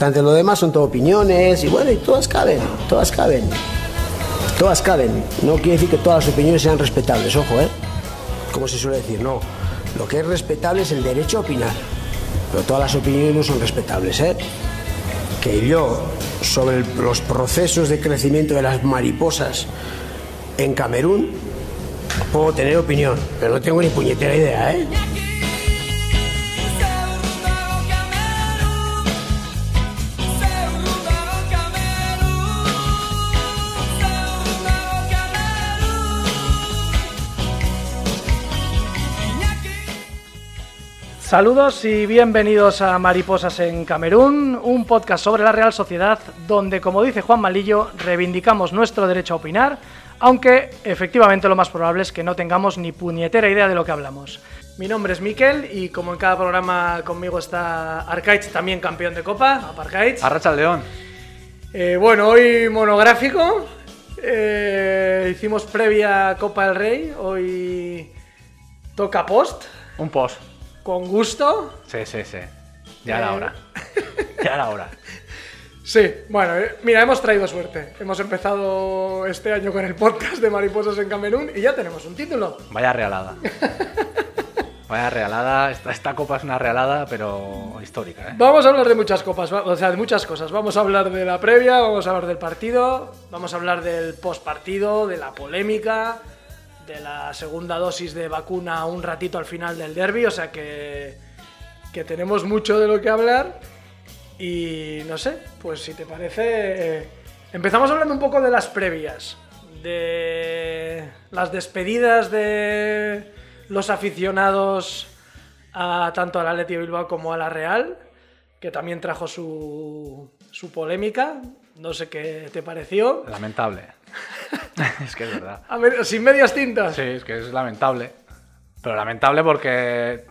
Lo demás son todo opiniones y bueno, y todas caben, todas caben. Todas caben. No quiere decir que todas las opiniones sean respetables, ojo, ¿eh? Como se suele decir, no. Lo que es respetable es el derecho a opinar. Pero todas las opiniones no son respetables, ¿eh? Que yo, sobre los procesos de crecimiento de las mariposas en Camerún, puedo tener opinión, pero no tengo ni puñetera idea, ¿eh? Saludos y bienvenidos a Mariposas en Camerún, un podcast sobre la Real Sociedad donde, como dice Juan Malillo, reivindicamos nuestro derecho a opinar, aunque efectivamente lo más probable es que no tengamos ni puñetera idea de lo que hablamos. Mi nombre es Miquel y como en cada programa conmigo está Arcaich, también campeón de Copa, Aparcaich. Arracha León. Eh, bueno, hoy monográfico, eh, hicimos previa Copa del Rey, hoy toca post, Un post. Con gusto. Sí, sí, sí. Ya era Eh. hora. Ya era hora. Sí, bueno, eh, mira, hemos traído suerte. Hemos empezado este año con el podcast de Mariposas en Camerún y ya tenemos un título. Vaya realada. Vaya realada. Esta, esta copa es una realada, pero histórica, ¿eh? Vamos a hablar de muchas copas, o sea, de muchas cosas. Vamos a hablar de la previa, vamos a hablar del partido, vamos a hablar del postpartido, de la polémica, de la segunda dosis de vacuna un ratito al final del derby, o sea que, que tenemos mucho de lo que hablar. Y no sé, pues si te parece, eh, empezamos hablando un poco de las previas, de las despedidas de los aficionados a tanto al Atleti Bilbao como a la Real, que también trajo su, su polémica. No sé qué te pareció. Lamentable. es que es verdad. A ver, sin medias tintas. Sí, es que es lamentable. Pero lamentable porque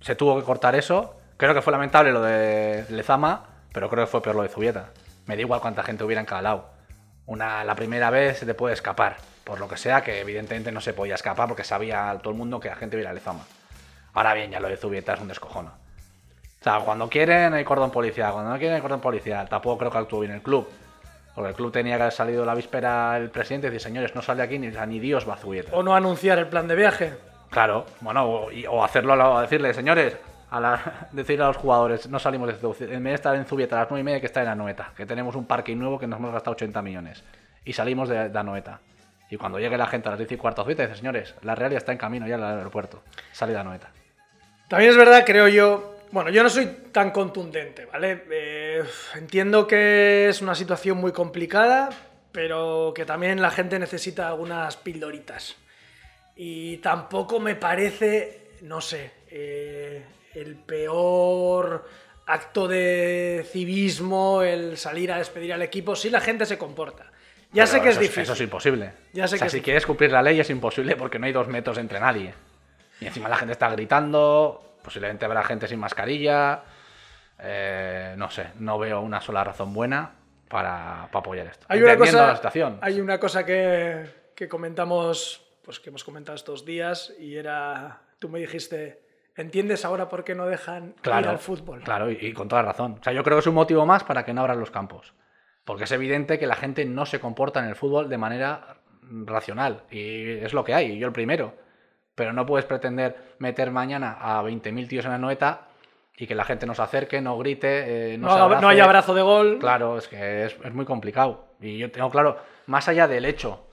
se tuvo que cortar eso. Creo que fue lamentable lo de Lezama, pero creo que fue peor lo de Zubieta. Me da igual cuánta gente hubiera en cada lado. Una, la primera vez se te puede escapar, por lo que sea, que evidentemente no se podía escapar porque sabía todo el mundo que la gente hubiera Lezama. Ahora bien, ya lo de Zubieta es un descojono. O sea, cuando quieren hay cordón policial, cuando no quieren hay cordón policial. Tampoco creo que actuó bien el club. Porque el club tenía que haber salido la víspera el presidente y decir, señores, no sale aquí ni, ni Dios va a Zubieta. O no anunciar el plan de viaje. Claro, bueno, o, y- o hacerlo, a decirle, señores, a la, decirle a los jugadores, no salimos de Zubieta, en vez de estar en Zubieta a las 9 y media, que está en Anoeta, que tenemos un parque nuevo que nos hemos gastado 80 millones. Y salimos de, de Anoeta. Y cuando llegue la gente a las 10 y cuarto a Zubieta, dice, señores, la Real ya está en camino ya al aeropuerto. Salida de Anoeta. También es verdad, creo yo. Bueno, yo no soy tan contundente, ¿vale? Eh, entiendo que es una situación muy complicada, pero que también la gente necesita algunas pildoritas. Y tampoco me parece, no sé, eh, el peor acto de civismo el salir a despedir al equipo si la gente se comporta. Ya sé que es difícil. Eso es imposible. Ya sé o sea, que si difícil. quieres cumplir la ley es imposible porque no hay dos metros entre nadie. Y encima la gente está gritando, posiblemente habrá gente sin mascarilla. eh, no sé, no veo una sola razón buena para, para apoyar esto. Hay una cosa, la situación. hay una cosa que, que comentamos, pues que hemos comentado estos días y era, tú me dijiste, ¿entiendes ahora por qué no dejan ir al fútbol? Claro, y, y con toda razón. O sea, yo creo que es un motivo más para que no abran los campos. Porque es evidente que la gente no se comporta en el fútbol de manera racional. Y es lo que hay, y yo el primero. Pero no puedes pretender meter mañana a 20.000 tíos en la noeta y que la gente no se acerque, no grite, eh, no, No, no abrace. hay abrazo de gol. Claro, es que es, es muy complicado. Y yo tengo claro, más allá del hecho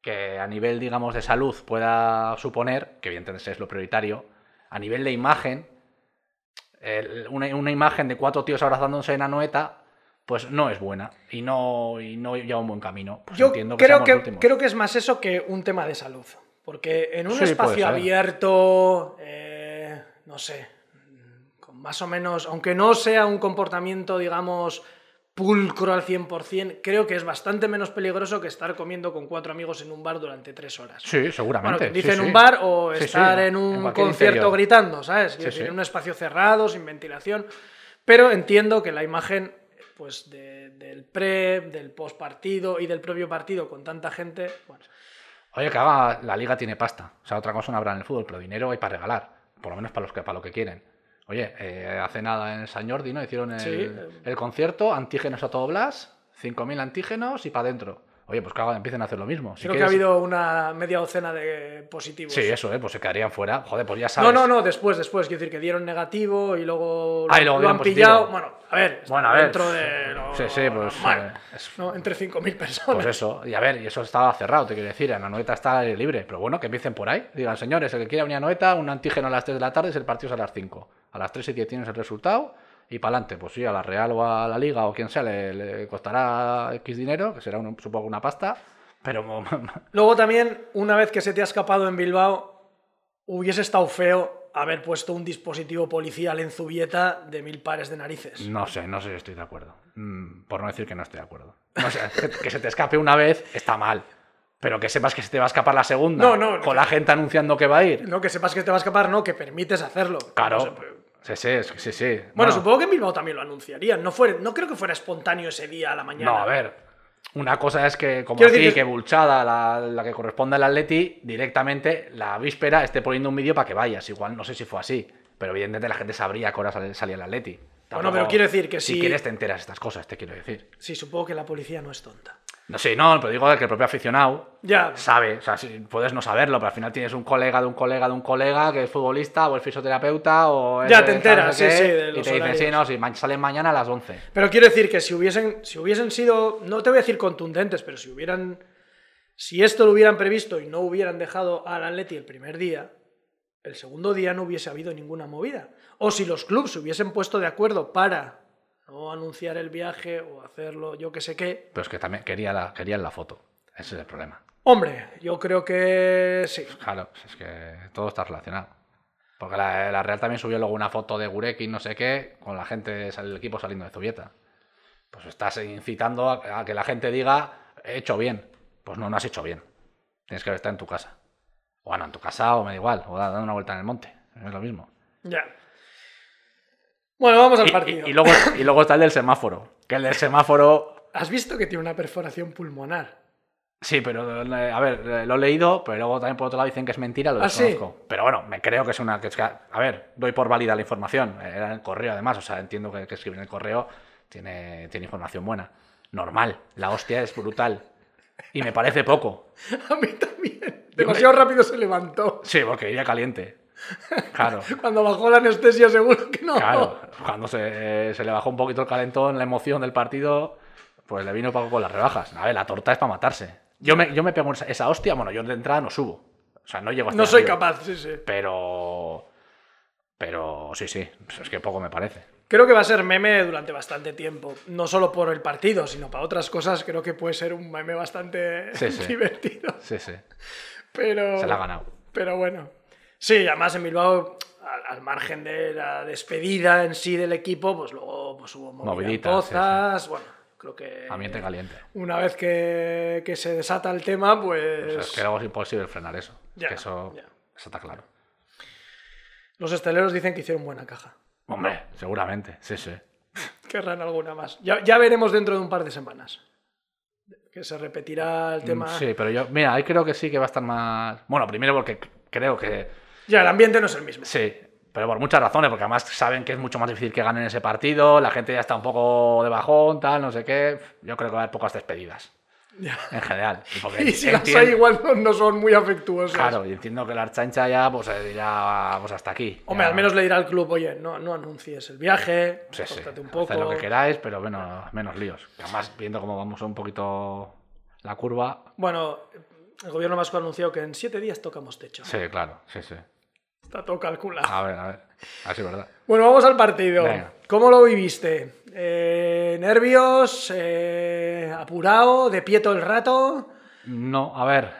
que a nivel, digamos, de salud pueda suponer, que evidentemente es lo prioritario, a nivel de imagen, el- una, una imagen de cuatro tíos abrazándose en Anoeta, pues no es buena y no, y no lleva un buen camino. Pues Yo entiendo que creo que, creo que es más eso que un tema de salud. Porque en un Sí, espacio abierto, eh, no sé, con más o menos, aunque no sea un comportamiento, digamos, pulcro al 100%, creo que es bastante menos peligroso que estar comiendo con cuatro amigos en un bar durante tres horas. Sí, Bueno, seguramente. que dice sí, en un bar o Sí, estar en un concierto interior. gritando, ¿sabes? Decir. En un espacio cerrado, sin ventilación. Pero entiendo que la imagen pues, de- del pre, del post partido y del propio partido con tanta gente. Bueno, Oye, que haga, la liga tiene pasta. O sea, otra cosa no habrá en el fútbol, pero dinero hay para regalar. Por lo menos para, los que, para lo que quieren. Oye, eh, hace nada en San Jordi, ¿no? Hicieron el, Sí. el concierto, antígenos a todo Blas, 5.000 antígenos y para adentro. Oye, pues que hagan- empiecen a hacer lo mismo. Si Creo que ha quieres- habido una media docena de positivos. Sí, eso, ¿eh? Pues se quedarían fuera. Joder, pues ya No, sabes. no, no, después, después. Quiero decir que dieron negativo y luego Ah, y luego lo han positivo. pillado. Bueno, a ver, Bueno, a ver. dentro de lo Sí, sí, pues, normal, eh, es- ¿no? Entre 5.000 personas. Pues eso, y a ver, y eso estaba cerrado, te quiero decir, en Anoeta está al aire libre, pero bueno, que empiecen por ahí. Digan, señores, el que quiera venir a Anoeta, un antígeno a las 3 de la tarde, es el partido es a las 5. A las 3 y 10 tienes el resultado y para adelante. Pues sí, a la Real o a la Liga o quien sea le, le costará X dinero, que será un- supongo una pasta, pero Luego también, una vez que se te ha escapado en Bilbao, hubiese estado feo haber puesto un dispositivo policial en Zubieta de mil pares de narices. no sé, no sé si estoy de acuerdo. Mm, por no decir que no estoy de acuerdo. No sé, que, se te escape una vez está mal. Pero que sepas que se te va a escapar la segunda. No, no, Con no. la gente anunciando que va a ir. No que sepas que te va a escapar, no, que permites hacerlo. Claro. No sé, pero- Sí, sí, sí, sí. Bueno, supongo que en Bilbao también lo anunciarían. No, fue, no creo que fuera espontáneo ese día a la mañana. No, a ver. Una cosa es que, como Quiero aquí, decir que, que- Bulchada, la, la que corresponde al Atleti, directamente la víspera esté poniendo un vídeo para que vayas. Igual no sé si fue así. Pero evidentemente la gente sabría que hora sal- salía el Atleti. Bueno, pero quiero decir que si si- quieres te enteras estas cosas, te quiero decir. Sí, supongo que la policía no es tonta. No sé, no, pero digo que el propio aficionado Ya. sabe. O sea, si- puedes no saberlo, pero al final tienes un colega de un colega de un colega que es futbolista o es fisioterapeuta o Ya te enteras, sí, qué, sí, de Y los te dicen, sí, no, si ma- salen mañana a las 11. Pero quiero decir que si hubiesen, si hubiesen sido, no te voy a decir contundentes, pero si hubieran, si esto lo hubieran previsto y no hubieran dejado al Atleti el primer día, el segundo día no hubiese habido ninguna movida. O si los clubes se hubiesen puesto de acuerdo para no anunciar el viaje o hacerlo yo que sé qué. Pero es que también quería la, querían la foto. Ese es el problema. Hombre, yo creo que sí. Claro, es que todo está relacionado. Porque la, la Real también subió luego una foto de Gureki, no sé qué, con la gente, el equipo saliendo de Zubieta. Pues estás incitando a, a que la gente diga, he hecho bien. Pues no, no has hecho bien. Tienes que estar en tu casa. O bueno, en tu casa o me da igual, o dando una vuelta en el monte. Es lo mismo. Ya. Bueno, vamos al partido. y- y luego, y luego está el del semáforo. Que el del semáforo ¿Has visto que tiene una perforación pulmonar? Sí, pero eh, a ver, eh, lo he leído, pero luego también por otro lado dicen que es mentira, lo ¿Ah, sí? desconozco. Pero bueno, me creo que es una. Que es que- a ver, doy por válida la información. Era en el correo, además, o sea, entiendo que, que escribir en el correo tiene, tiene información buena. Normal, la hostia es brutal. Y me parece poco. A mí también. Demasiado rápido se levantó. Sí, porque iría caliente. Claro, Cuando bajó la anestesia seguro que no. claro. Cuando se, se le bajó un poquito el calentón, la emoción del partido, pues le vino poco con las rebajas. A ver, la torta es para matarse. Yo me, yo me pego esa, esa hostia, bueno, yo de entrada no subo. O sea, no llego hasta No soy arriba. capaz, sí, sí. Pero. Pero sí, sí. es que poco me parece. Creo que va a ser meme durante bastante tiempo. No solo por el partido, sino para otras cosas. Creo que puede ser un meme bastante Sí, sí. divertido. Sí, sí. Pero. Se la ha ganado. Pero bueno. Sí, además en Bilbao, al, al margen de la despedida en sí del equipo, pues luego pues hubo Moviditas, sí, Pozas. Bueno, creo que. Ambiente caliente. Una vez que, que se desata el tema, O pues. sea, es que luego es imposible frenar eso. Ya, que eso, ya. eso está claro. Los esteleros dicen que hicieron buena caja. Hombre, seguramente. Sí, sí. Querrán alguna más. Ya, ya veremos dentro de un par de semanas. Que se repetirá el tema. Mm, Sí, pero yo. Mira, ahí creo que sí que va a estar más. Bueno, primero porque creo que. Ya, el ambiente no es el mismo. Sí. Pero por muchas razones, porque además saben que es mucho más difícil que ganen ese partido, la gente ya está un poco de bajón, tal, no sé qué. Yo creo que va a haber pocas despedidas, Ya. en general. Y si las hay, igual no, son muy afectuosas. Claro, y entiendo que la archancha ya pues eh, dirá pues hasta aquí. Hombre, Ya- al menos le dirá al club, oye, no, no anuncies el viaje, Sí, un poco. Haced lo que queráis, pero menos, menos líos. Además, viendo cómo vamos un poquito la curva. Bueno, el gobierno vasco ha anunciado que en siete días tocamos techo. Sí, claro, sí, sí. Está todo calculado. A ver, a ver. Así es verdad. Bueno, vamos al partido. Venga. ¿Cómo lo viviste? Eh, ¿Nervios? Eh, ¿Apurado? ¿De pie todo el rato? No, a ver.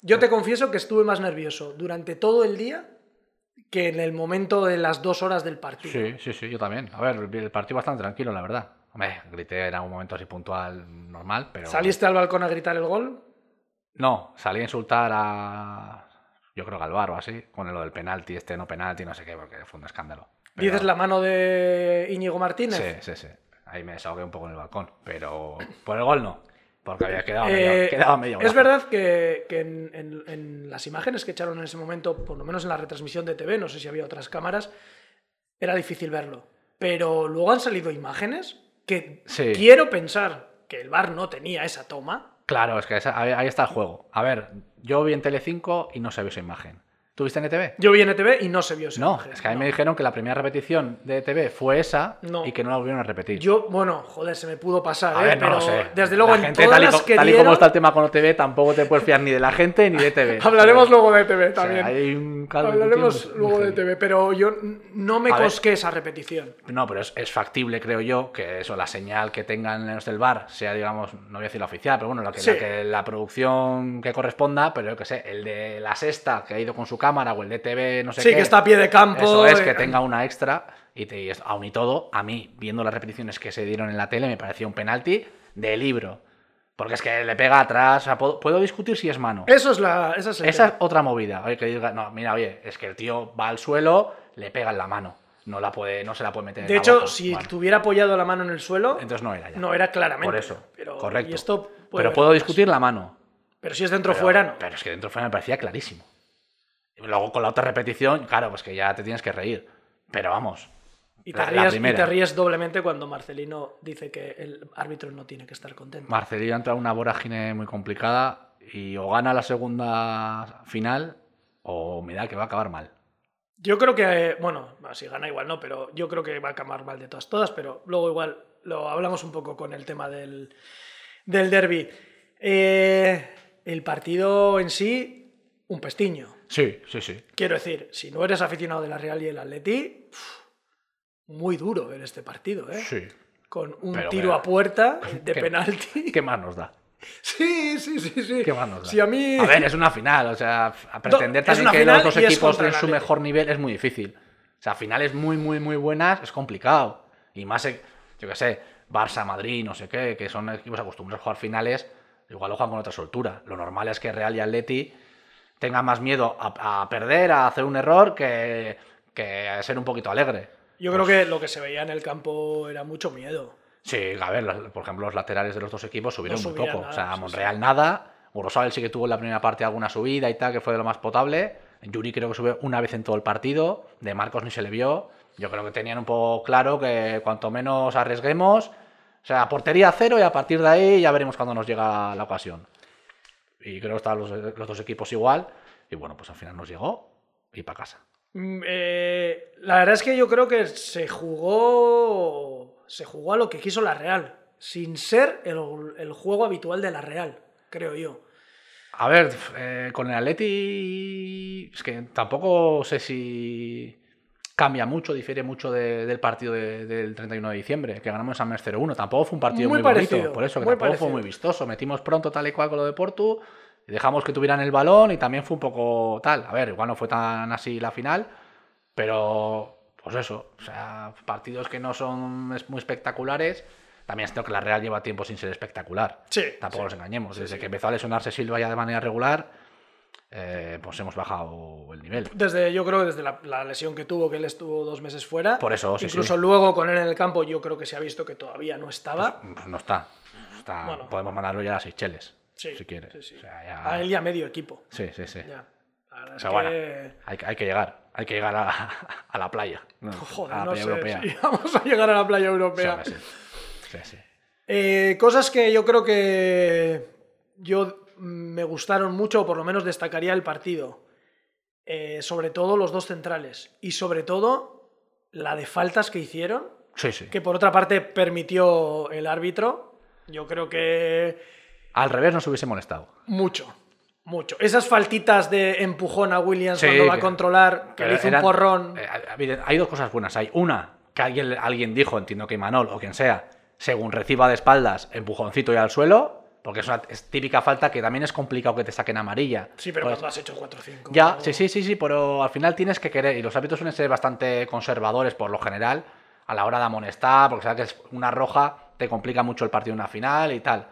Yo te confieso que estuve más nervioso durante todo el día que en el momento de las dos horas del partido. Sí, sí, sí, yo también. A ver, el partido bastante tranquilo, la verdad. Hombre, grité en algún momento así puntual, normal, pero. ¿Saliste al balcón a gritar el gol? No, salí a insultar a. Yo creo que al bar o así, con lo del penalti, este no penalti, no sé qué, porque fue un escándalo. Pero- ¿Dices la mano de Íñigo Martínez? Sí, sí, sí. Ahí me desahogué un poco en el balcón. Pero por el gol no. Porque había quedado Eh, medio, quedaba medio es verdad que, que en, en- en las imágenes que echaron en ese momento, por lo menos en la retransmisión de TV, no sé si había otras cámaras, era difícil verlo. Pero luego han salido imágenes que Sí. quiero pensar que el VAR no tenía esa toma. Claro, es que ahí está el juego. A ver, yo vi en Telecinco y no se vio esa imagen. ¿Tú viste en ETV? Yo vi en ETV y no se vio esa No, es que a mí no. me dijeron que la primera repetición de ETV fue esa No. y que no la volvieron a repetir. Yo, bueno, joder, se me pudo pasar, a ¿eh? ver, no pero lo sé. desde luego La en gente, todas tal, y, las que tal y como está el tema con OTV, tampoco te puedes fiar ni de la gente ni de ETV. Hablaremos luego de ETV O sea, también. hay un caldo de Hablaremos luego de. ETV, pero yo no me A ver. cosqué esa repetición. No, pero es, es factible, creo yo, que eso, la señal que tengan los del bar sea, digamos, no voy a decir la oficial, pero bueno, la que, Sí. la, que- la producción que corresponda, pero yo que sé, el de la sexta que ha ido con su cámara o el de TV, no sé Sí, qué. que está a pie de campo. Eso es, eh, que tenga una extra y, te, y aun y todo, a mí, viendo las repeticiones que se dieron en la tele, me parecía un penalti de libro. Porque es que le pega atrás, o sea, puedo, puedo discutir si es mano. Eso es la. Esa es Esa es otra movida. Oye, que diga, no, mira, oye, es que el tío va al suelo, le pega en la mano. No, la puede, no se la puede meter en De la hecho, boca. si Bueno, tuviera apoyado la mano en el suelo, entonces no era ya. no era claramente. Por eso, Pero, correcto. y esto pero puedo discutir la mano. Pero si es dentro Pero- fuera, no. Pero es que dentro fuera me parecía clarísimo. Luego con la otra repetición, claro, pues que ya te tienes que reír. Pero vamos. Y te, la- la ríes, y te ríes doblemente cuando Marcelino dice que el árbitro no tiene que estar contento. Marcelino entra en una vorágine muy complicada y o gana la segunda final o me da que va a acabar mal. Yo creo que, bueno, si gana igual no, pero yo creo que va a acabar mal de todas, todas, pero luego igual lo hablamos un poco con el tema del, del derby. Eh, el partido en sí, un pestiño. Sí, sí, sí. Quiero decir, si no eres aficionado de la Real y el Atleti, muy duro ver este partido, ¿eh? Sí. Con un Pero tiro a puerta de ¿Qué- penalti. ¿Qué más nos da? Sí, sí, sí, sí. ¿Qué más nos da? Si a mí... A ver, es una final, o sea, a pretender también que los dos equipos den el su mejor nivel es muy difícil. O sea, finales muy, muy, muy buenas es complicado. Y más, eh, yo qué sé, Barça, Madrid, no sé qué, que son equipos acostumbrados a jugar finales, igual lo juegan con otra soltura. Lo normal es que Real y Atleti tengan más miedo a, a perder, a hacer un error, que, que a ser un poquito alegre. Yo creo que lo que se veía en el campo era mucho miedo. Sí, a ver, por ejemplo, los laterales de los dos equipos subieron No muy poco. nada, o sea, sí, Monreal nada. Urosabel sí que tuvo en la primera parte alguna subida y tal, que fue de lo más potable. Yuri creo que subió una vez en todo el partido. De Marcos ni se le vio. Yo creo que tenían un poco claro que cuanto menos arriesguemos, o sea, portería cero y a partir de ahí ya veremos cuando nos llega la ocasión. Y creo que estaban los, los dos equipos igual. Y bueno, pues al final nos llegó y para casa. Mm, eh, la verdad es que yo creo que se jugó. Se jugó a lo que quiso la Real. Sin ser el, el juego habitual de la Real, creo yo. A ver, eh, con el Atleti es que tampoco sé si cambia mucho, difiere mucho de- del partido de- del 31 de diciembre, que ganamos en San Mamés 0-1. Tampoco fue un partido Muy muy, bonito, parecido, por eso, que tampoco fue parecido. muy vistoso. Metimos pronto tal y cual con lo de Portu, dejamos que tuvieran el balón y también fue un poco tal. A ver, igual no fue tan así la final, pero pues eso, o sea, partidos que no son muy espectaculares. También es cierto que la Real lleva tiempo sin ser espectacular. Sí, Tampoco sí. nos engañemos. Desde que empezó a lesionarse Silva ya de manera regular, eh, pues hemos bajado el nivel. Desde, yo creo que desde la, la lesión que tuvo, que él estuvo dos meses fuera. Por eso, sí, Incluso sí. luego con él en el campo, yo creo que se ha visto que todavía no estaba. Pues no está. Está- Bueno. Podemos mandarlo ya a Seychelles, Sí, si quieres. sí, sí. O sea, ya- A él y a medio equipo. Sí, sí, sí. Ya. O sea, que- bueno, hay, hay que llegar. Hay que llegar a, a la playa. ¿no? Joder, a la no playa sé europea. si vamos a llegar a la playa europea. Sí, sí. Eh, cosas que yo creo que yo mm, me gustaron mucho, o por lo menos destacaría el partido. Eh, sobre todo los dos centrales. Y sobre todo la de faltas que hicieron, Sí, sí. que por otra parte permitió el árbitro. Yo creo que Al revés nos hubiese molestado. mucho. Mucho. Esas faltitas de empujón a Williams Sí, cuando va a controlar, que le hizo eran- un porrón. eh, hay dos cosas buenas. Hay una, que alguien, alguien dijo, entiendo que Manol o quien sea, según reciba de espaldas, empujoncito y al suelo, porque es una típica falta que también es complicado que te saquen amarilla. Sí, pero Pues- cuando has hecho 4-5. Ya, sí, sí, sí, sí, pero al final tienes que querer, y los árbitros suelen ser bastante conservadores por lo general, a la hora de amonestar, porque sabes que es una roja te complica mucho el partido en una final y tal.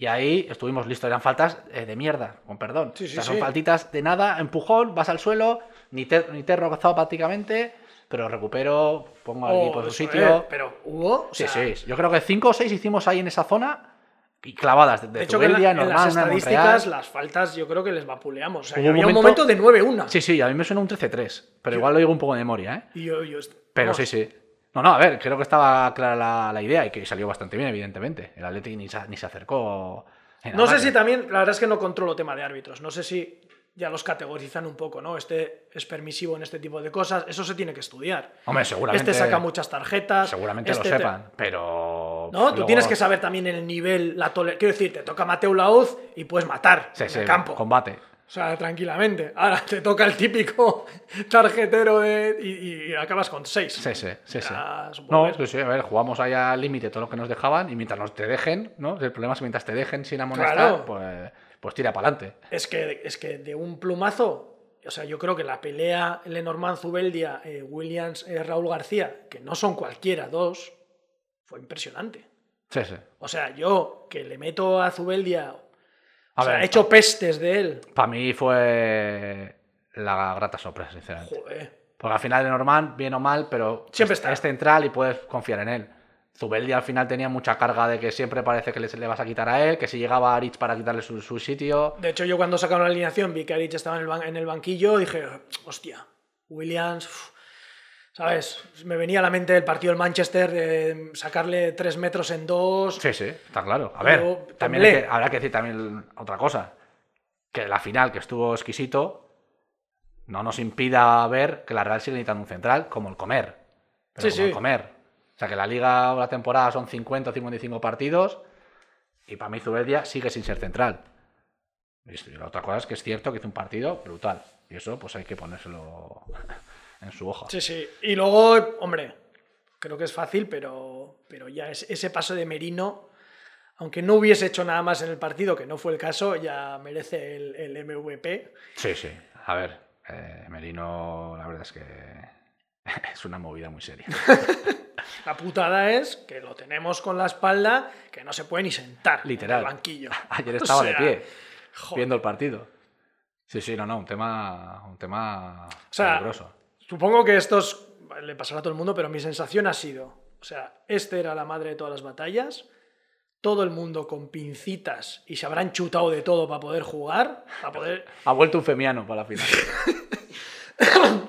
Y ahí estuvimos listos, eran faltas eh, de mierda, con perdón. Sí, sí, o sea, son sí. faltitas de nada, empujón, vas al suelo, ni te, ni te he rozado prácticamente, pero recupero, pongo al Oh, equipo en su sitio. eh, pero hubo. o Sí, sea, sí. Yo creo que cinco o seis hicimos ahí en esa zona y clavadas de, de De hecho, que en, la- las estadísticas, las faltas yo creo que les vapuleamos. O sea, que un había un momento- momento de 9-1. Sí, sí, a mí me suena un 13-3, pero igual lo digo un poco de memoria, ¿eh? Y yo, yo- Pero vamos, sí, sí. No, no, a ver, creo que estaba clara la, la idea y que salió bastante bien, evidentemente. El Atleti ni se, ni se acercó. No sé si también, la verdad es que no controlo tema de árbitros. No sé si ya los categorizan un poco, ¿no? Este es permisivo en este tipo de cosas. Eso se tiene que estudiar. Hombre, seguramente. Este saca muchas tarjetas. Seguramente este lo te- sepan, pero. No, tú luego- tienes que saber también el nivel, la tole- Quiero decir, te toca Mateo Lauz y puedes matar Sí, en sí, el campo. combate. O sea, tranquilamente. Ahora te toca el típico tarjetero de... y, y acabas con seis. Sí, sí, sí. sí. Ya, supongo No, que- sí, sí, a ver, jugamos ahí al límite todo lo que nos dejaban y mientras nos te dejen, ¿no? El problema es que mientras te dejen sin amonestar, Claro. pues, pues tira para adelante. Es que, es que de un plumazo, o sea, yo creo que la pelea Lenormand Zubeldia, eh, Williams, eh, Raúl García, que no son cualquiera dos, fue impresionante. Sí, sí. O sea, yo que le meto a Zubeldia, A o sea, ver, he hecho pestes de él. Para mí fue la grata sorpresa, sinceramente. Joder. Porque al final de Norman, bien o mal, pero Siempre es, está. es central y puedes confiar en él. Zubeldia al final tenía mucha carga de que siempre parece que le, le vas a quitar a él, que si llegaba a Aritz para quitarle su, su sitio. De hecho, yo cuando sacaron la alineación vi que Arich estaba en el, ban- en el banquillo, dije, hostia, Williams, ¿sabes? Me venía a la mente el partido del Manchester de sacarle tres metros en dos. Sí, sí, está claro. A Pero ver, también temblé. hay que- habrá que decir también otra cosa. Que la final, que estuvo exquisito, no nos impida ver que la Real sigue necesitando un central como el comer. Pero Sí, como el comer. O sea, que la liga o la temporada son 50 o 55 partidos y para mí Zubeldia sigue sin ser central. Y la otra cosa es que es cierto que hizo un partido brutal. Y eso pues hay que ponérselo en su hoja. Sí, sí. Y luego, hombre, creo que es fácil, pero, pero ya es, ese paso de Merino, aunque no hubiese hecho nada más en el partido, que no fue el caso, ya merece el, el MVP. Sí, sí. A ver, eh, Merino, la verdad es que es una movida muy seria. La putada es que lo tenemos con la espalda, que no se puede ni sentar Literal. en el banquillo. Ayer O estaba de sea, pie joder. viendo el partido. Sí, sí, no, no, un tema, un tema sea, peligroso. Supongo que esto es- le pasará a todo el mundo, pero mi sensación ha sido, o sea, este era la madre de todas las batallas, todo el mundo con pincitas y se habrán chutado de todo para poder jugar, para poder... Ha vuelto un femiano para la final.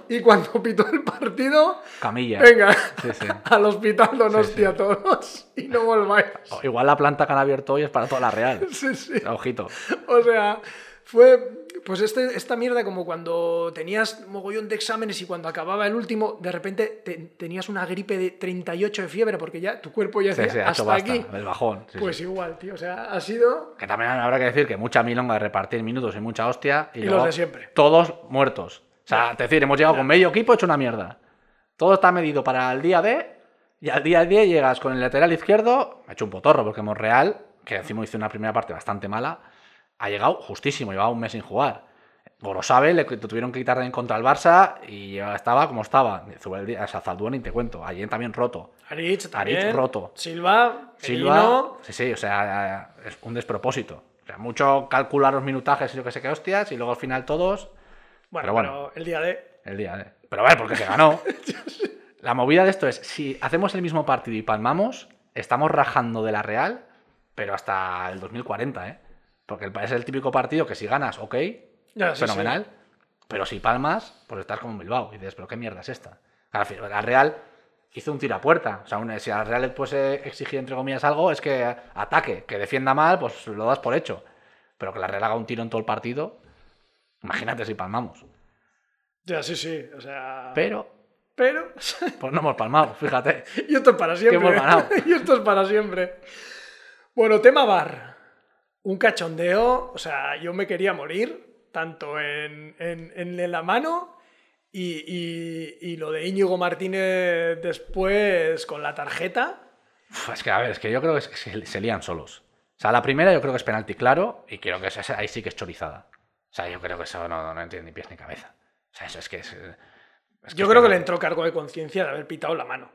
Y cuando pitó el partido, Camilla. venga, Sí, sí. al hospital don Sí, hostia sí. todos y no volváis. O Igual la planta que han abierto hoy es para toda la Real. Sí, sí. Ojito. O sea, fue pues este, esta mierda como cuando tenías mogollón de exámenes y cuando acababa el último, de repente te- tenías una gripe de 38 de fiebre porque ya tu cuerpo ya Sí, decía, sí, hasta basta. aquí. El bajón. sí, Pues igual, tío. O sea, ha sido. Que también habrá que decir que mucha milonga de repartir minutos y mucha hostia. Y, Y luego los de siempre. Todos muertos. O sea, es decir, hemos llegado con medio equipo hecho una mierda. Todo está medido para el día D. Y al día D llegas con el lateral izquierdo. Me he hecho un potorro porque Monreal, que encima hizo una primera parte bastante mala, ha llegado justísimo. Llevaba un mes sin jugar. Gorosabel le tuvieron que quitar en contra al Barça y estaba como estaba. O sea, ni te cuento. Ayer también roto. Aritz también. Aritz roto. Silva. Silva, sí, sí, o sea, es un despropósito. O sea, mucho calcular los minutajes y yo que sé qué hostias, y luego al final todos, Bueno, Pero pero, bueno. el día de. el día de... Pero a ver, porque se ganó. La movida de esto es, si hacemos el mismo partido y palmamos, estamos rajando de la Real, pero hasta el 2040, ¿eh? Porque es el típico partido que si ganas, ok, Ya, sí, fenomenal, pero si palmas, pues estás como en Bilbao, y dices, pero qué mierda es esta. Al La Real hizo un tiro a puerta, o sea, si a la Real le puede exigir, entre comillas, algo, es que ataque, que defienda mal, pues lo das por hecho. Pero que la Real haga un tiro en todo el partido, imagínate si palmamos. Ya, sí, sí. O sea. Pero, Pero. pues no hemos palmado, fíjate. y esto es para siempre. hemos ganado. y esto es para siempre. Bueno, tema bar. Un cachondeo. O sea, yo me quería morir. Tanto en, en, en la mano. Y, y- y lo de Íñigo Martínez después con la tarjeta. Uf, Es que, a ver, es que yo creo que se, se lían solos. O sea, la primera yo creo que es penalti claro y creo que esa- ahí sí que es chorizada. O sea, yo creo que eso no, no entiende ni pies ni cabeza. O sea, eso es que es... es Yo creo que le entró cargo de conciencia de haber pitado la mano.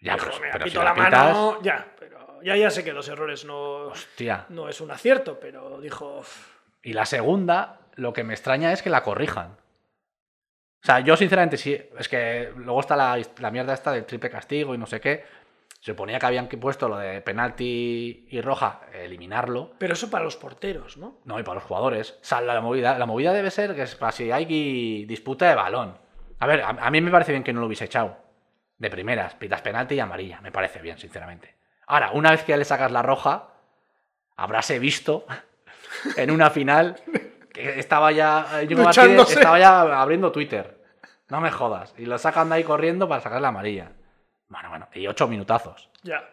Ya, pero, "Mira, pero si pito la la pitas... mano, ya, pero ya, ya sé que los errores no, Hostia. no es un acierto, pero dijo, "Uf, Y la segunda, lo que me extraña es que la corrijan. O sea, yo sinceramente sí, es que luego está la, la mierda esta del triple castigo y no sé qué. Se suponía que habían puesto lo de penalti y roja, eliminarlo. Pero eso para los porteros, ¿no? No, y para los jugadores. O sea, la movida, la movida debe ser que es para si hay disputa de balón. A ver, a, a mí me parece bien que no lo hubiese echado. De primeras, pitas penalti y amarilla. Me parece bien, sinceramente. Ahora, una vez que ya le sacas la roja, habráse visto en una final que estaba ya. eh, Martínez estaba ya abriendo Twitter. No me jodas. Y lo sacan de ahí corriendo para sacar la amarilla. Bueno, bueno. Y ocho minutazos. Ya.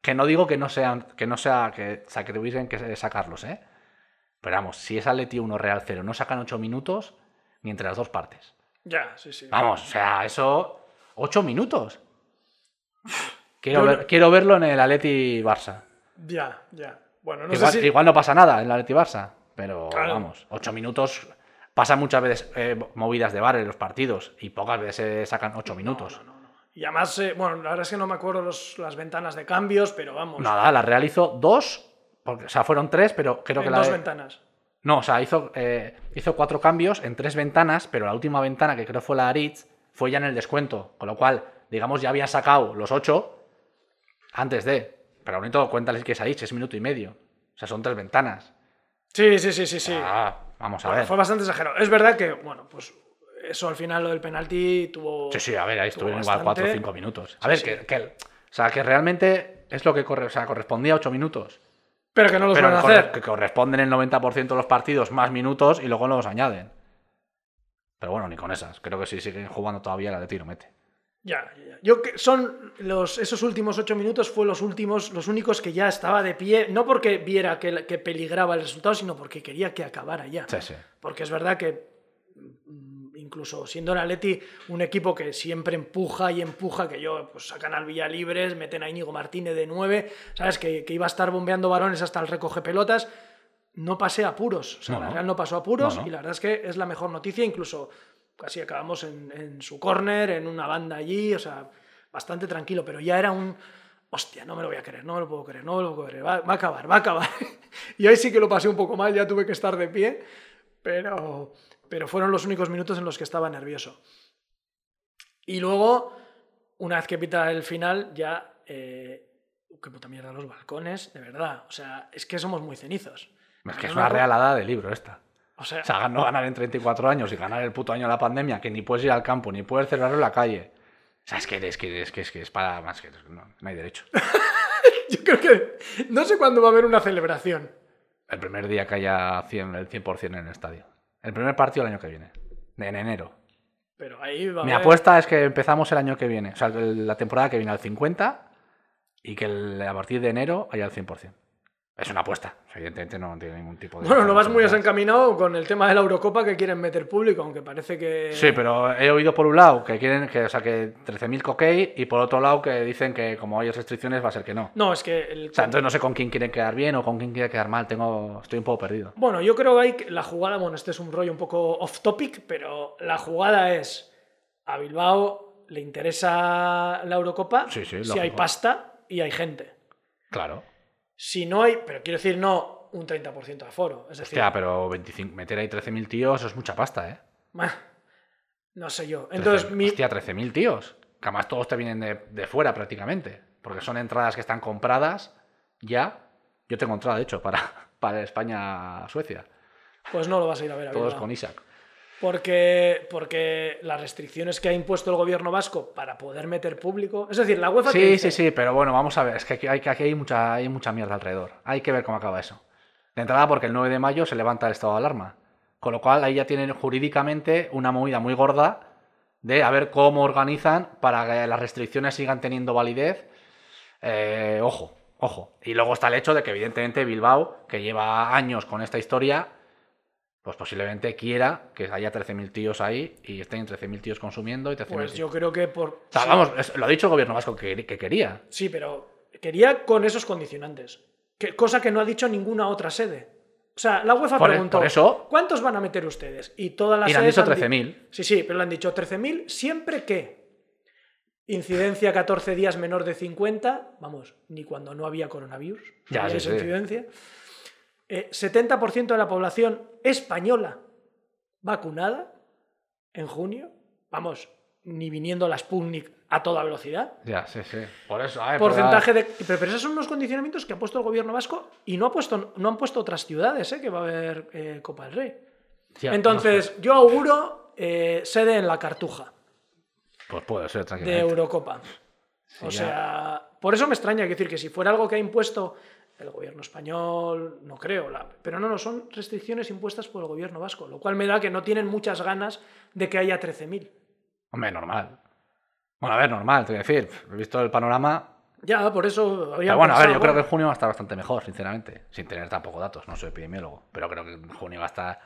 Que no digo que no sean, que no sea, que, tuviesen que sacarlos, ¿eh? Pero vamos, si es Atleti 1 Real 0, no sacan ocho minutos ni entre las dos partes. Ya, sí, sí. Vamos, o sea, eso. ocho minutos. Quiero, quiero verlo en el Atleti Barça. Ya, ya. Bueno, no igual, sé si. igual no pasa nada en el Atleti Barça, pero Claro. vamos, ocho minutos. Pasan muchas veces eh, movidas de bar en los partidos y pocas veces se sacan ocho minutos. Y además, eh, bueno, la verdad es que no me acuerdo los- las ventanas de cambios, pero vamos. Nada, la Real hizo dos, porque, o sea, fueron tres, pero creo que en la dos de- ventanas. No, o sea, hizo, eh, hizo cuatro cambios en tres ventanas, pero la última ventana, que creo fue la de Aritz, fue ya en el descuento. Con lo cual, digamos, ya habían sacado los ocho antes de. Pero aún y todo, cuéntales que es Aritz, es minuto y medio. O sea, son tres ventanas. Sí, sí, sí, sí, sí. Ah, vamos a Bueno, ver. Fue bastante exagerado. Es verdad que, bueno, pues eso al final lo del penalti tuvo. Sí, sí, a ver, ahí estuvieron igual cuatro o cinco minutos. A Sí, ver, sí. que, que- o sea, que realmente es lo que corre, o sea, correspondía a ocho minutos. Pero que no los pero van a hacer. que corresponden el 90% de los partidos más minutos y luego los añaden. Pero bueno, ni con esas. Creo que si siguen jugando todavía la de tiro mete. Ya, ya. Yo que son los esos últimos ocho minutos fue los últimos, los únicos que ya estaba de pie, no porque viera que, que peligraba el resultado, sino porque quería que acabara ya. Sí, sí. Porque es verdad que mm, incluso siendo el Atleti un equipo que siempre empuja y empuja, que yo pues sacan al Villalibres, meten a Íñigo Martínez de 9, sabes que, que iba a estar bombeando varones hasta el recoge pelotas, no pasé apuros, o sea, No, la. Real no pasó apuros No, no. y la verdad es que es la mejor noticia, incluso casi acabamos en, en su córner, en una banda allí, o sea, bastante tranquilo, pero ya era un... Hostia, no me lo voy a creer, no me lo puedo creer, no me lo puedo creer, va, va a acabar, va a acabar. y ahí sí que lo pasé un poco mal, ya tuve que estar de pie, pero, pero fueron los únicos minutos en los que estaba nervioso. Y luego, una vez que pita el final, ya... Eh, qué puta mierda los balcones, de verdad. O sea, es que somos muy cenizos. Es que es una realada de libro esta. O sea, O sea, no ganar en 34 años y ganar el puto año de la pandemia, que ni puedes ir al campo, ni puedes cerrarlo en la calle. O sea, es que es, que, es, que, es, que es para más que... No, no hay derecho. yo creo que... No sé cuándo va a haber una celebración. El primer día que haya 100, el 100% en el estadio. El primer partido el año que viene. En enero. Pero ahí va a Mi haber- apuesta es que empezamos el año que viene. O sea, la temporada que viene al 50 y que a partir de enero haya el 100%. Es una apuesta. Evidentemente no tiene ningún tipo de... Bueno, no vas muy desencaminado con el tema de la Eurocopa que quieren meter público, aunque parece que... Sí, pero he oído por un lado que quieren que, o sea, que 13.000 coquei y por otro lado que dicen que como hay restricciones va a ser que no. No, es que... el- O sea, entonces no sé con quién quieren quedar bien o con quién quieren quedar mal. Tengo, estoy un poco perdido. Bueno, yo creo que la jugada, bueno, este es un rollo un poco off topic, pero la jugada es a Bilbao le interesa la Eurocopa Sí, sí, si hay pasta y hay gente. Claro. Si no hay, pero quiero decir, no un 30% de aforo. Es decir, Hostia, pero 25, meter ahí 13.000 tíos eso es mucha pasta, ¿eh? no sé yo. Entonces, 13.000, mi, Hostia, 13.000 tíos. Que además todos te vienen de, de fuera prácticamente. Porque son entradas que están compradas ya. Yo tengo entrada, de hecho, para, para España-Suecia. pues no lo vas a ir a ver a Todos con Isaac. Porque, porque las restricciones que ha impuesto el gobierno vasco para poder meter público. Es decir, la UEFA. Sí, dice- sí, sí, pero bueno, vamos a ver. Es que aquí hay, que aquí hay, mucha, hay mucha mierda alrededor. Hay que ver cómo acaba eso. De entrada, porque el 9 de mayo se levanta el estado de alarma. Con lo cual, ahí ya tienen jurídicamente una movida muy gorda de a ver cómo organizan para que las restricciones sigan teniendo validez. Eh, ojo, ojo. Y luego está el hecho de que, evidentemente, Bilbao, que lleva años con esta historia, pues posiblemente quiera que haya 13.000 tíos ahí y estén 13.000 tíos consumiendo y 13.000 Pues yo creo que por. O sea, sí. vamos, lo ha dicho el gobierno vasco que, que quería. Sí, pero quería con esos condicionantes. Que, cosa que no ha dicho ninguna otra sede. O sea, la UEFA Por e- preguntó, por eso- ¿cuántos van a meter ustedes? Y todas las Y han sedes dicho han di- 13.000. Sí, sí, pero le han dicho 13.000 siempre que incidencia 14 días menor de 50, vamos, ni cuando no había coronavirus, Ya, sí, esa sí. incidencia. Eh, 70% de la población española vacunada en junio. Vamos, ni viniendo la Sputnik a toda velocidad. Ya, sí, sí. Por eso, a ver, Porcentaje de. Pero, pero esos son unos condicionamientos que ha puesto el gobierno vasco y no, ha puesto, no han puesto otras ciudades, ¿eh? que va a haber eh, Copa del Rey. Ya, Entonces, yo auguro eh, sede en la Cartuja Pues puede ser, de tranquilamente. Eurocopa. o ya. sea, por eso me extraña que decir que si fuera algo que ha impuesto el gobierno español, no creo, la- pero no, no, son restricciones impuestas por el gobierno vasco, lo cual me da que no tienen muchas ganas de que haya 13.000. Hombre, normal. Bueno, a ver, normal, te voy a decir. He visto el panorama. Ya, por eso había Pero bueno, a ver, pensado, yo creo que bueno, en junio va a estar bastante mejor, sinceramente. Sin tener tampoco datos, no soy epidemiólogo. Pero creo que en junio va a estar.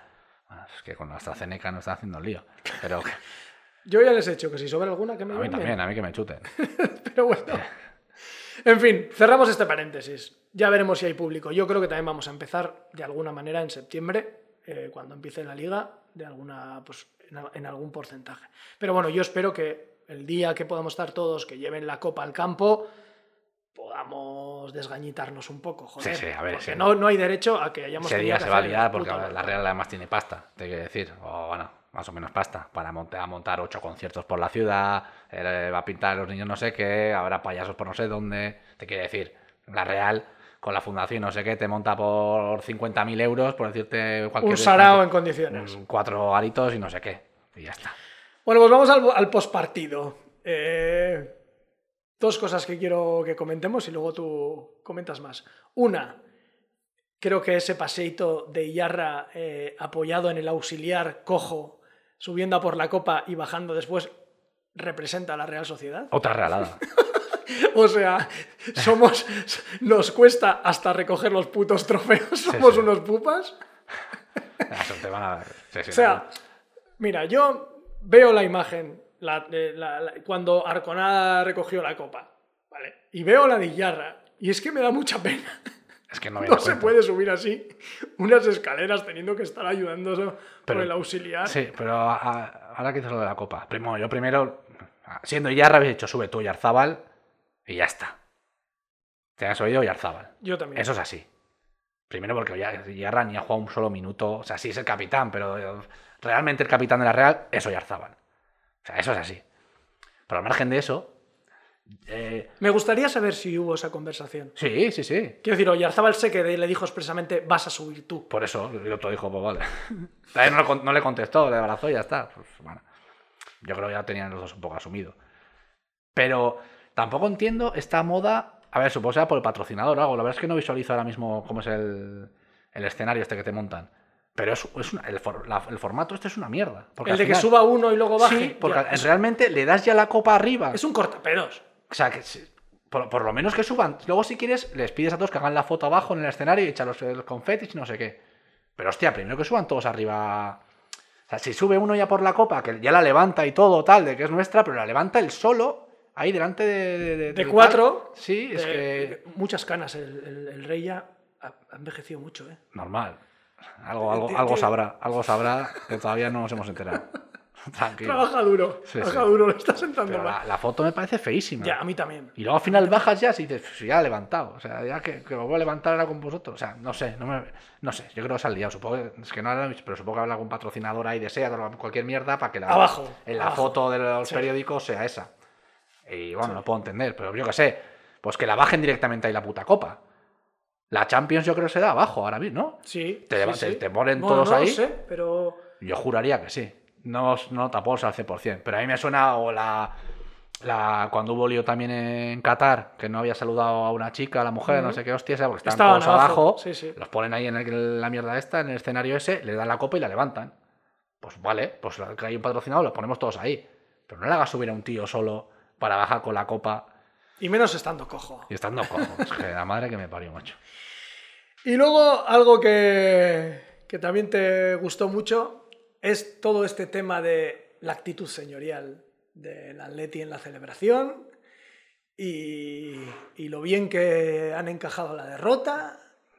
bueno, Es que con AstraZeneca no está haciendo el lío. Pero Yo ya les he hecho que si sobra alguna que me a mí también, a mí que me chuten. Pero bueno. En fin, cerramos este paréntesis. Ya veremos si hay público. Yo creo que también vamos a empezar de alguna manera en septiembre, eh, cuando empiece la liga, de alguna, pues, en, al- en algún porcentaje. Pero bueno, yo espero que el día que podamos estar todos, que lleven la copa al campo, podamos desgañitarnos un poco. Joder, Sí, sí, a ver, porque sí. no, no hay derecho a que hayamos Ese día se va a liar porque la. Real además tiene pasta, te quiero decir. O bueno, más o menos pasta. Para montar, montar ocho conciertos por la ciudad, eh, va a pintar a los niños no sé qué, habrá payasos por no sé dónde. Te quiero decir, la Real con la fundación no sé qué te monta por 50.000 euros, por decirte cualquier... Un sarao en condiciones. Cuatro aritos y no sé qué. Y ya está. Bueno, pues vamos al, al postpartido. Eh, dos cosas que quiero que comentemos y luego tú comentas más. Una, creo que ese paseito de Iyarra eh, apoyado en el auxiliar cojo, subiendo a por la copa y bajando después, representa a la Real Sociedad. Otra realada. O sea, somos, nos cuesta hasta recoger los putos trofeos, somos sí. unos pupas. Eso te van a... sí, sí, O sea, mira, yo veo la imagen la- la- la- cuando Arconada recogió la copa, ¿vale? Y veo la de Iyarra, y es que me da mucha pena. Es que no, No se puede subir así unas escaleras teniendo que estar ayudando por el auxiliar. Sí, pero a- a- ahora que dices lo de la copa. Primo, yo primero, siendo Yarra, habéis dicho sube tú Yarzábal y ya está. Te has oído Yarzábal. Yo también. Eso es así. Primero porque ya- Yarra ni ha jugado un solo minuto. O sea, sí es el capitán, pero eh, realmente el capitán de la Real es Oyarzábal. O sea, eso es así. Pero al margen de eso, eh, Me gustaría saber si hubo esa conversación. sí, sí, sí. Quiero decir, Oyarzábal sé que le dijo expresamente vas a subir tú. Por eso, el otro dijo, pues vale. También no, no le contestó, le abrazó y ya está. Pues, bueno, yo creo que ya tenían los dos un poco asumido. Pero tampoco entiendo esta moda. A ver, supongo que sea por el patrocinador o algo. La verdad es que no visualizo ahora mismo cómo es el, el escenario este que te montan. Pero es, es una- el, for- la- el formato este es una mierda. Porque el de que final- suba uno y luego baje. Sí, porque ya, realmente le das ya la copa arriba. es un cortapedos. O sea, que por, por lo menos que suban. Luego, si quieres, les pides a todos que hagan la foto abajo en el escenario y echan los, los confetis y no sé qué. Pero hostia, primero que suban todos arriba. O sea, si sube uno ya por la copa, que ya la levanta y todo, tal, de que es nuestra, pero la levanta él solo, ahí delante de. De, cuatro. tal. Sí, es eh, que. Muchas canas. El, el- el rey ya ha, ha envejecido mucho, ¿eh? Normal. Algo, algo, algo sabrá, algo sabrá que todavía no nos hemos enterado. Tranquilo. Trabaja duro. Sí, trabaja sí. duro, lo está sentando Pero mal. la, la foto me parece feísima. Ya, a mí también. Y luego al final bajas ya y dices, "Pues ya he levantado. O sea, ya que, que me voy a levantar ahora con vosotros. O sea, no sé, no, me, no sé. Yo creo que se ha liado. Supongo que, es que no era, pero supongo que habrá algún patrocinador ahí de SEAT o cualquier mierda para que la, Abajo, en la abajo. foto de los Sí. periódicos sea esa. Y bueno, no puedo entender, pero yo qué sé. Pues que la bajen directamente ahí la puta copa. La Champions yo creo que se da abajo ahora mismo, ¿no? Sí. Te te- te ponen Bueno, todos no ahí. sé, pero. Yo juraría que sí. No, no tampoco sé al 100%. Pero a mí me suena o la, la cuando hubo lío también en Qatar, que no había saludado a una chica, a la mujer, no sé qué hostia, porque estaban, Estaban todos abajo, abajo, sí, sí. los ponen ahí en el- la mierda esta, en el escenario ese, le dan la copa y la levantan. Pues vale, pues que hay un patrocinado, lo ponemos todos ahí. Pero no le hagas subir a un tío solo para bajar con la copa Y menos estando cojo. y estando cojo. es que la madre que me parió, macho. Y luego algo que, que también te gustó mucho es todo este tema de la actitud señorial del Atleti en la celebración y, y lo bien que han encajado la derrota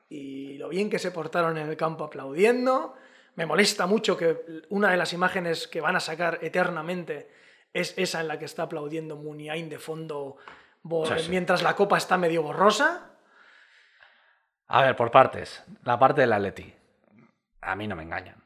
y lo bien que se portaron en el campo aplaudiendo. Me molesta mucho que una de las imágenes que van a sacar eternamente es esa en la que está aplaudiendo Muniain de fondo bo- Sí, sí. mientras la copa está medio borrosa. A ver, por partes. La parte del Atleti. A mí no me engañan.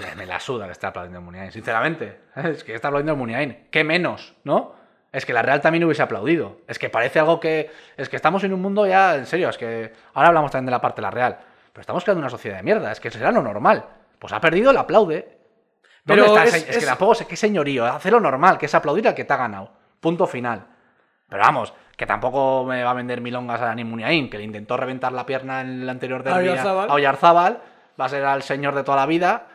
Me, me la suda que esté aplaudiendo Muniain, sinceramente. Es que está aplaudiendo Muniain. ¿Qué menos, no? Es que la Real también hubiese aplaudido. Es que parece algo que. Es que estamos en un mundo ya. En serio, es que. Ahora hablamos también de la parte de la Real. Pero estamos creando una sociedad de mierda. Es que será lo normal. Pues ha perdido, le aplaude. ¿Dónde Pero está es- ese- es, es- que tampoco sé qué señorío. Hacer lo normal, que es aplaudir al que te ha ganado. Punto final. Pero vamos, que tampoco me va a vender milongas a Dani Muniain, que le intentó reventar la pierna en el anterior derbi a Oyarzábal. Va a ser al señor de toda la vida.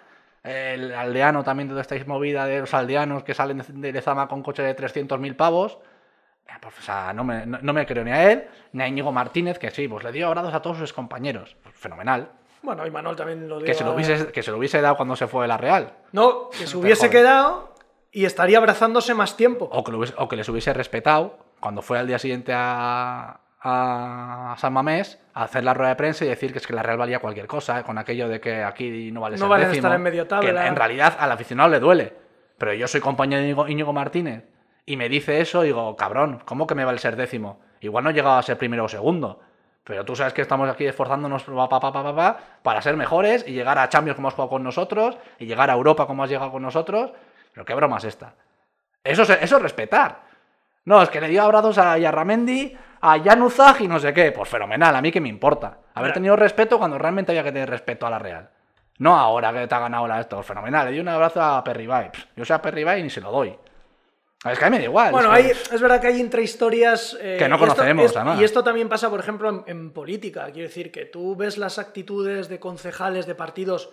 El aldeano también de esta movida de los aldeanos que salen de- Lezama con coche de 300.000 pavos. Eh, pues, o sea, no me, no, no me creo ni a él, ni a Íñigo Martínez, que sí, pues le dio abrazos a todos sus compañeros. Pues, fenomenal. Bueno, y Manuel también lo dio. Que se, lo hubiese, que se lo hubiese dado cuando se fue de la Real. No, que se hubiese quedado y estaría abrazándose más tiempo. O que, lo hubiese- o que les hubiese respetado cuando fue al día siguiente a, a San Mamés a hacer la rueda de prensa y decir que es que la Real valía cualquier cosa, eh, con aquello de que aquí no vale No ser décimo, estar en medio tabla. que en, realidad al aficionado le duele. Pero yo soy compañero de Íñigo, Íñigo Martínez y me dice eso, digo, cabrón, ¿cómo que me vale ser décimo? Igual no he llegado a ser primero o segundo. Pero tú sabes que estamos aquí esforzándonos pa, pa, pa, para ser mejores y llegar a Champions como has jugado con nosotros y llegar a Europa como has llegado con nosotros. Pero qué broma es esta. Eso, es- eso es respetar. No, es que le dio abrazos a Yarramendi, a Januzaj y no sé qué. Pues fenomenal, a mí que me importa. Haber Claro. tenido respeto cuando realmente había que tener respeto a la Real. No ahora que te ha ganado la esto. Fenomenal, le di un abrazo a Perribay. Yo sé a Perribay y ni se lo doy. Es que a mí me da igual. Bueno, es que- hay, es verdad que hay intrahistorias eh, Que no esto- conocemos, es- además. Y esto también pasa, por ejemplo, en, en política. Quiero decir que tú ves las actitudes de concejales de partidos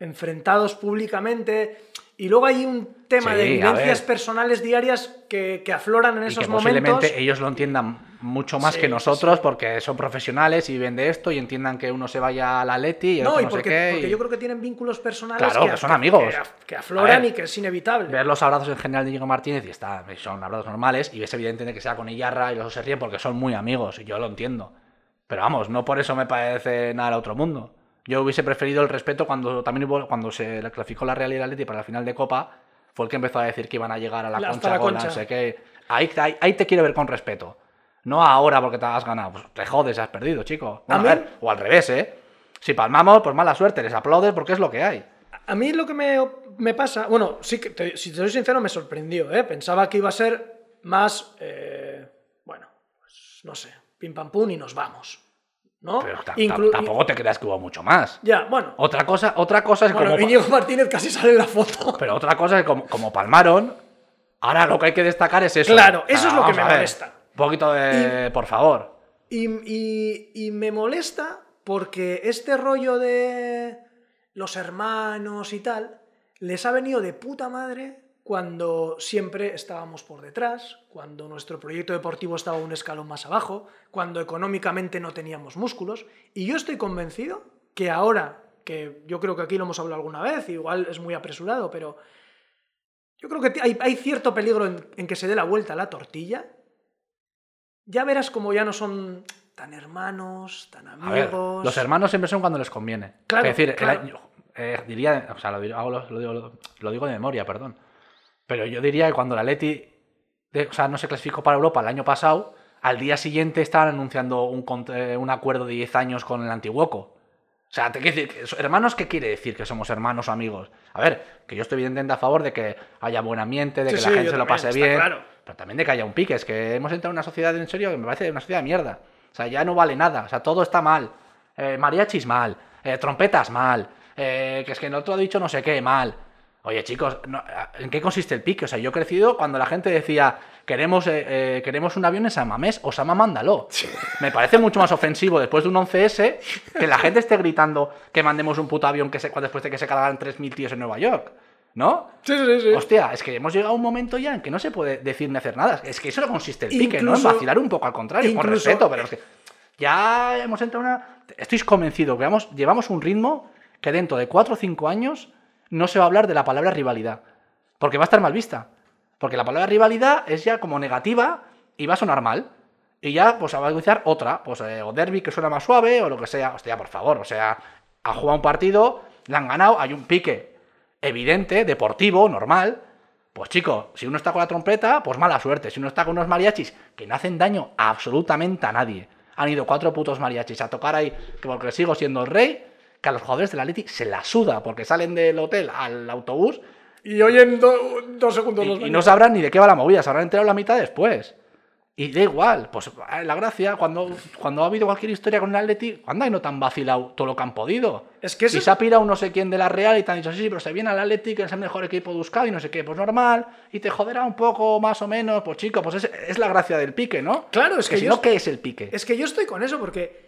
enfrentados públicamente y luego hay un tema Sí, de vivencias personales diarias que, que afloran en y esos que posiblemente momentos. ellos lo entiendan mucho más Sí, que nosotros sí. porque son profesionales y ven de esto y entiendan que uno se vaya a la Leti y No, otro y no sé porque, qué. porque y- yo creo que tienen vínculos personales Claro, que son amigos. que, af- que afloran ver, y que es inevitable. ver los abrazos en general de Diego Martínez y está, son abrazos normales y ves evidentemente que sea con Iyarra y los dos se ríen porque son muy amigos y yo lo entiendo. Pero vamos, no por eso me parece nada al otro mundo. Yo hubiese preferido el respeto cuando también hubo, cuando se clasificó la Real y el Atleti para la final de Copa, fue el que empezó a decir que iban a llegar a la Hasta concha, la con concha. no sé qué. Ahí, ahí, ahí te quiero ver con respeto. No ahora porque te has ganado. Pues te jodes, has perdido, chico. Bueno, A ver, o al revés, ¿eh? Si palmamos, pues mala suerte, les aplaudes porque es lo que hay. A mí lo que me, me pasa, bueno, sí que, te- si te soy sincero, me sorprendió, ¿eh? Pensaba que iba a ser más, eh, bueno, pues no sé, pim pam pum y nos vamos, ¿no? Pero Inclu- tampoco te creas que hubo mucho más. Ya, bueno, Otra cosa, otra cosa es bueno, como. Íñigo Martínez casi sale en la foto. Pero otra cosa es como, como palmaron. Ahora lo que hay que destacar es eso. Claro, eso es lo que me molesta. Un poquito de. Por favor. Y, y- y me molesta porque este rollo de los hermanos y tal, les ha venido de puta madre cuando siempre estábamos por detrás, cuando nuestro proyecto deportivo estaba un escalón más abajo, cuando económicamente no teníamos músculos. Y yo estoy convencido que ahora, que yo creo que aquí lo hemos hablado alguna vez, igual es muy apresurado, pero yo creo que hay, hay cierto peligro en, en que se dé la vuelta a la tortilla ya verás como ya no son tan hermanos, tan A ver, amigos. los hermanos siempre son cuando les conviene. Claro, es decir, el claro. año- eh, diría, o sea, lo, hago lo digo, lo digo de memoria, perdón. Pero yo diría que cuando la Leti o sea, no se clasificó para Europa el año pasado, al día siguiente estaban anunciando un, eh, un acuerdo de 10 años con el Antiguoco. O sea, te quiero decir, hermanos, ¿qué quiere decir que somos hermanos o amigos? A ver, que yo estoy evidentemente a favor de que haya buen ambiente, de Sí, que sí, la gente se lo pase bien, claro. pero también de que haya un pique. Es que hemos entrado en una sociedad, en serio, que me parece una sociedad de mierda. O sea, ya no vale nada, o sea, todo está mal. Eh, mariachis mal, eh, trompetas mal, eh, que es que el otro ha dicho no sé qué mal. Oye, chicos, no, ¿en qué consiste el pique? O sea, yo he crecido cuando la gente decía, queremos, eh, eh, queremos un avión en San Mamés, Osama, mándalo. Me parece mucho más ofensivo después de un 11S que la gente esté gritando que mandemos un puto avión que se, después de que se cargaran 3.000 tíos en Nueva York. ¿No? Sí, sí, sí. Hostia, es que hemos llegado a un momento ya en que no se puede decir ni hacer nada. Es que eso no consiste el pique, ¿no? En vacilar un poco al contrario, con respeto, pero es que ya hemos entrado en una... Estoy convencido que vamos, llevamos un ritmo que dentro de 4 o 5 años no se va a hablar de la palabra rivalidad. Porque va a estar mal vista. Porque la palabra rivalidad es ya como negativa y va a sonar mal. Y ya, pues, va a utilizar otra. Pues, eh, o derby que suena más suave o lo que sea. Hostia, por favor. O sea, ha jugado un partido, le han ganado, hay un pique evidente, deportivo, normal. Pues chico, si uno está con la trompeta, pues mala suerte. Si uno está con unos mariachis que no hacen daño absolutamente a nadie. Han ido cuatro putos mariachis a tocar ahí, que porque sigo siendo el rey, que a los jugadores del Atleti se la suda porque salen del hotel al autobús Y hoy en do- dos segundos los y, y no sabrán ni de qué va la movida, se habrán enterado la mitad después. Y da igual, pues eh, la gracia, cuando, cuando ha habido cualquier historia con el Atleti, ¿cuándo hay no tan vacilado todo lo que han podido? Es que y se ha pirado no sé quién de la Real y te han dicho, sí, sí, pero se viene al Atleti, que es el mejor equipo de Euskadi y no sé qué, pues normal, y te joderá un poco más o menos, pues chico, pues es, es la gracia del pique, ¿no? Claro, es que si yo no, ¿qué es el pique? Es que yo estoy con eso porque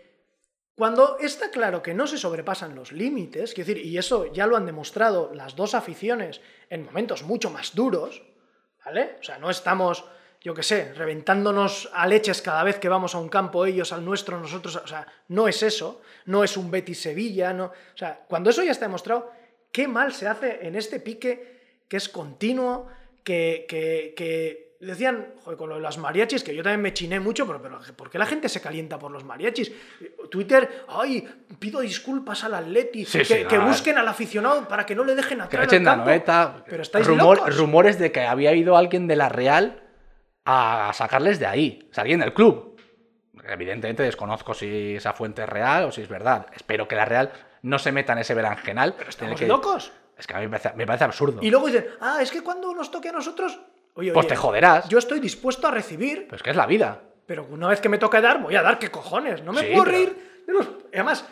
cuando está claro que no se sobrepasan los límites, quiero decir, y eso ya lo han demostrado las dos aficiones en momentos mucho más duros, ¿vale? O sea, no estamos, yo qué sé, reventándonos a leches cada vez que vamos a un campo, ellos al nuestro, nosotros, o sea, no es eso, no es un Betis Sevilla, no, o sea, cuando eso ya está demostrado, qué mal se hace en este pique que es continuo, que, que, que decían, joder, con lo de las mariachis, que yo también me chiné mucho, pero, pero ¿por qué la gente se calienta por los mariachis? Twitter, ay, pido disculpas al Atleti, Sí, que, sí, que busquen al aficionado para que no le dejen Que le al echen la noeta. Pero estáis Rumor- locos. rumores de que había ido alguien de la Real a sacarles de ahí. O sea, alguien del club. Evidentemente desconozco si esa fuente es real o si es verdad. Espero que la Real no se meta en ese berenjenal. Pero ¿Estamos locos? Es que a mí me parece, me parece absurdo. Y luego dicen, ah, es que cuando nos toque a nosotros, oye, Pues oye, te joderás. Yo estoy dispuesto a recibir, Pero es que es la vida. pero una vez que me toque dar, voy a dar, ¿qué cojones? No me Sí, puedo pero- reír de los... Además,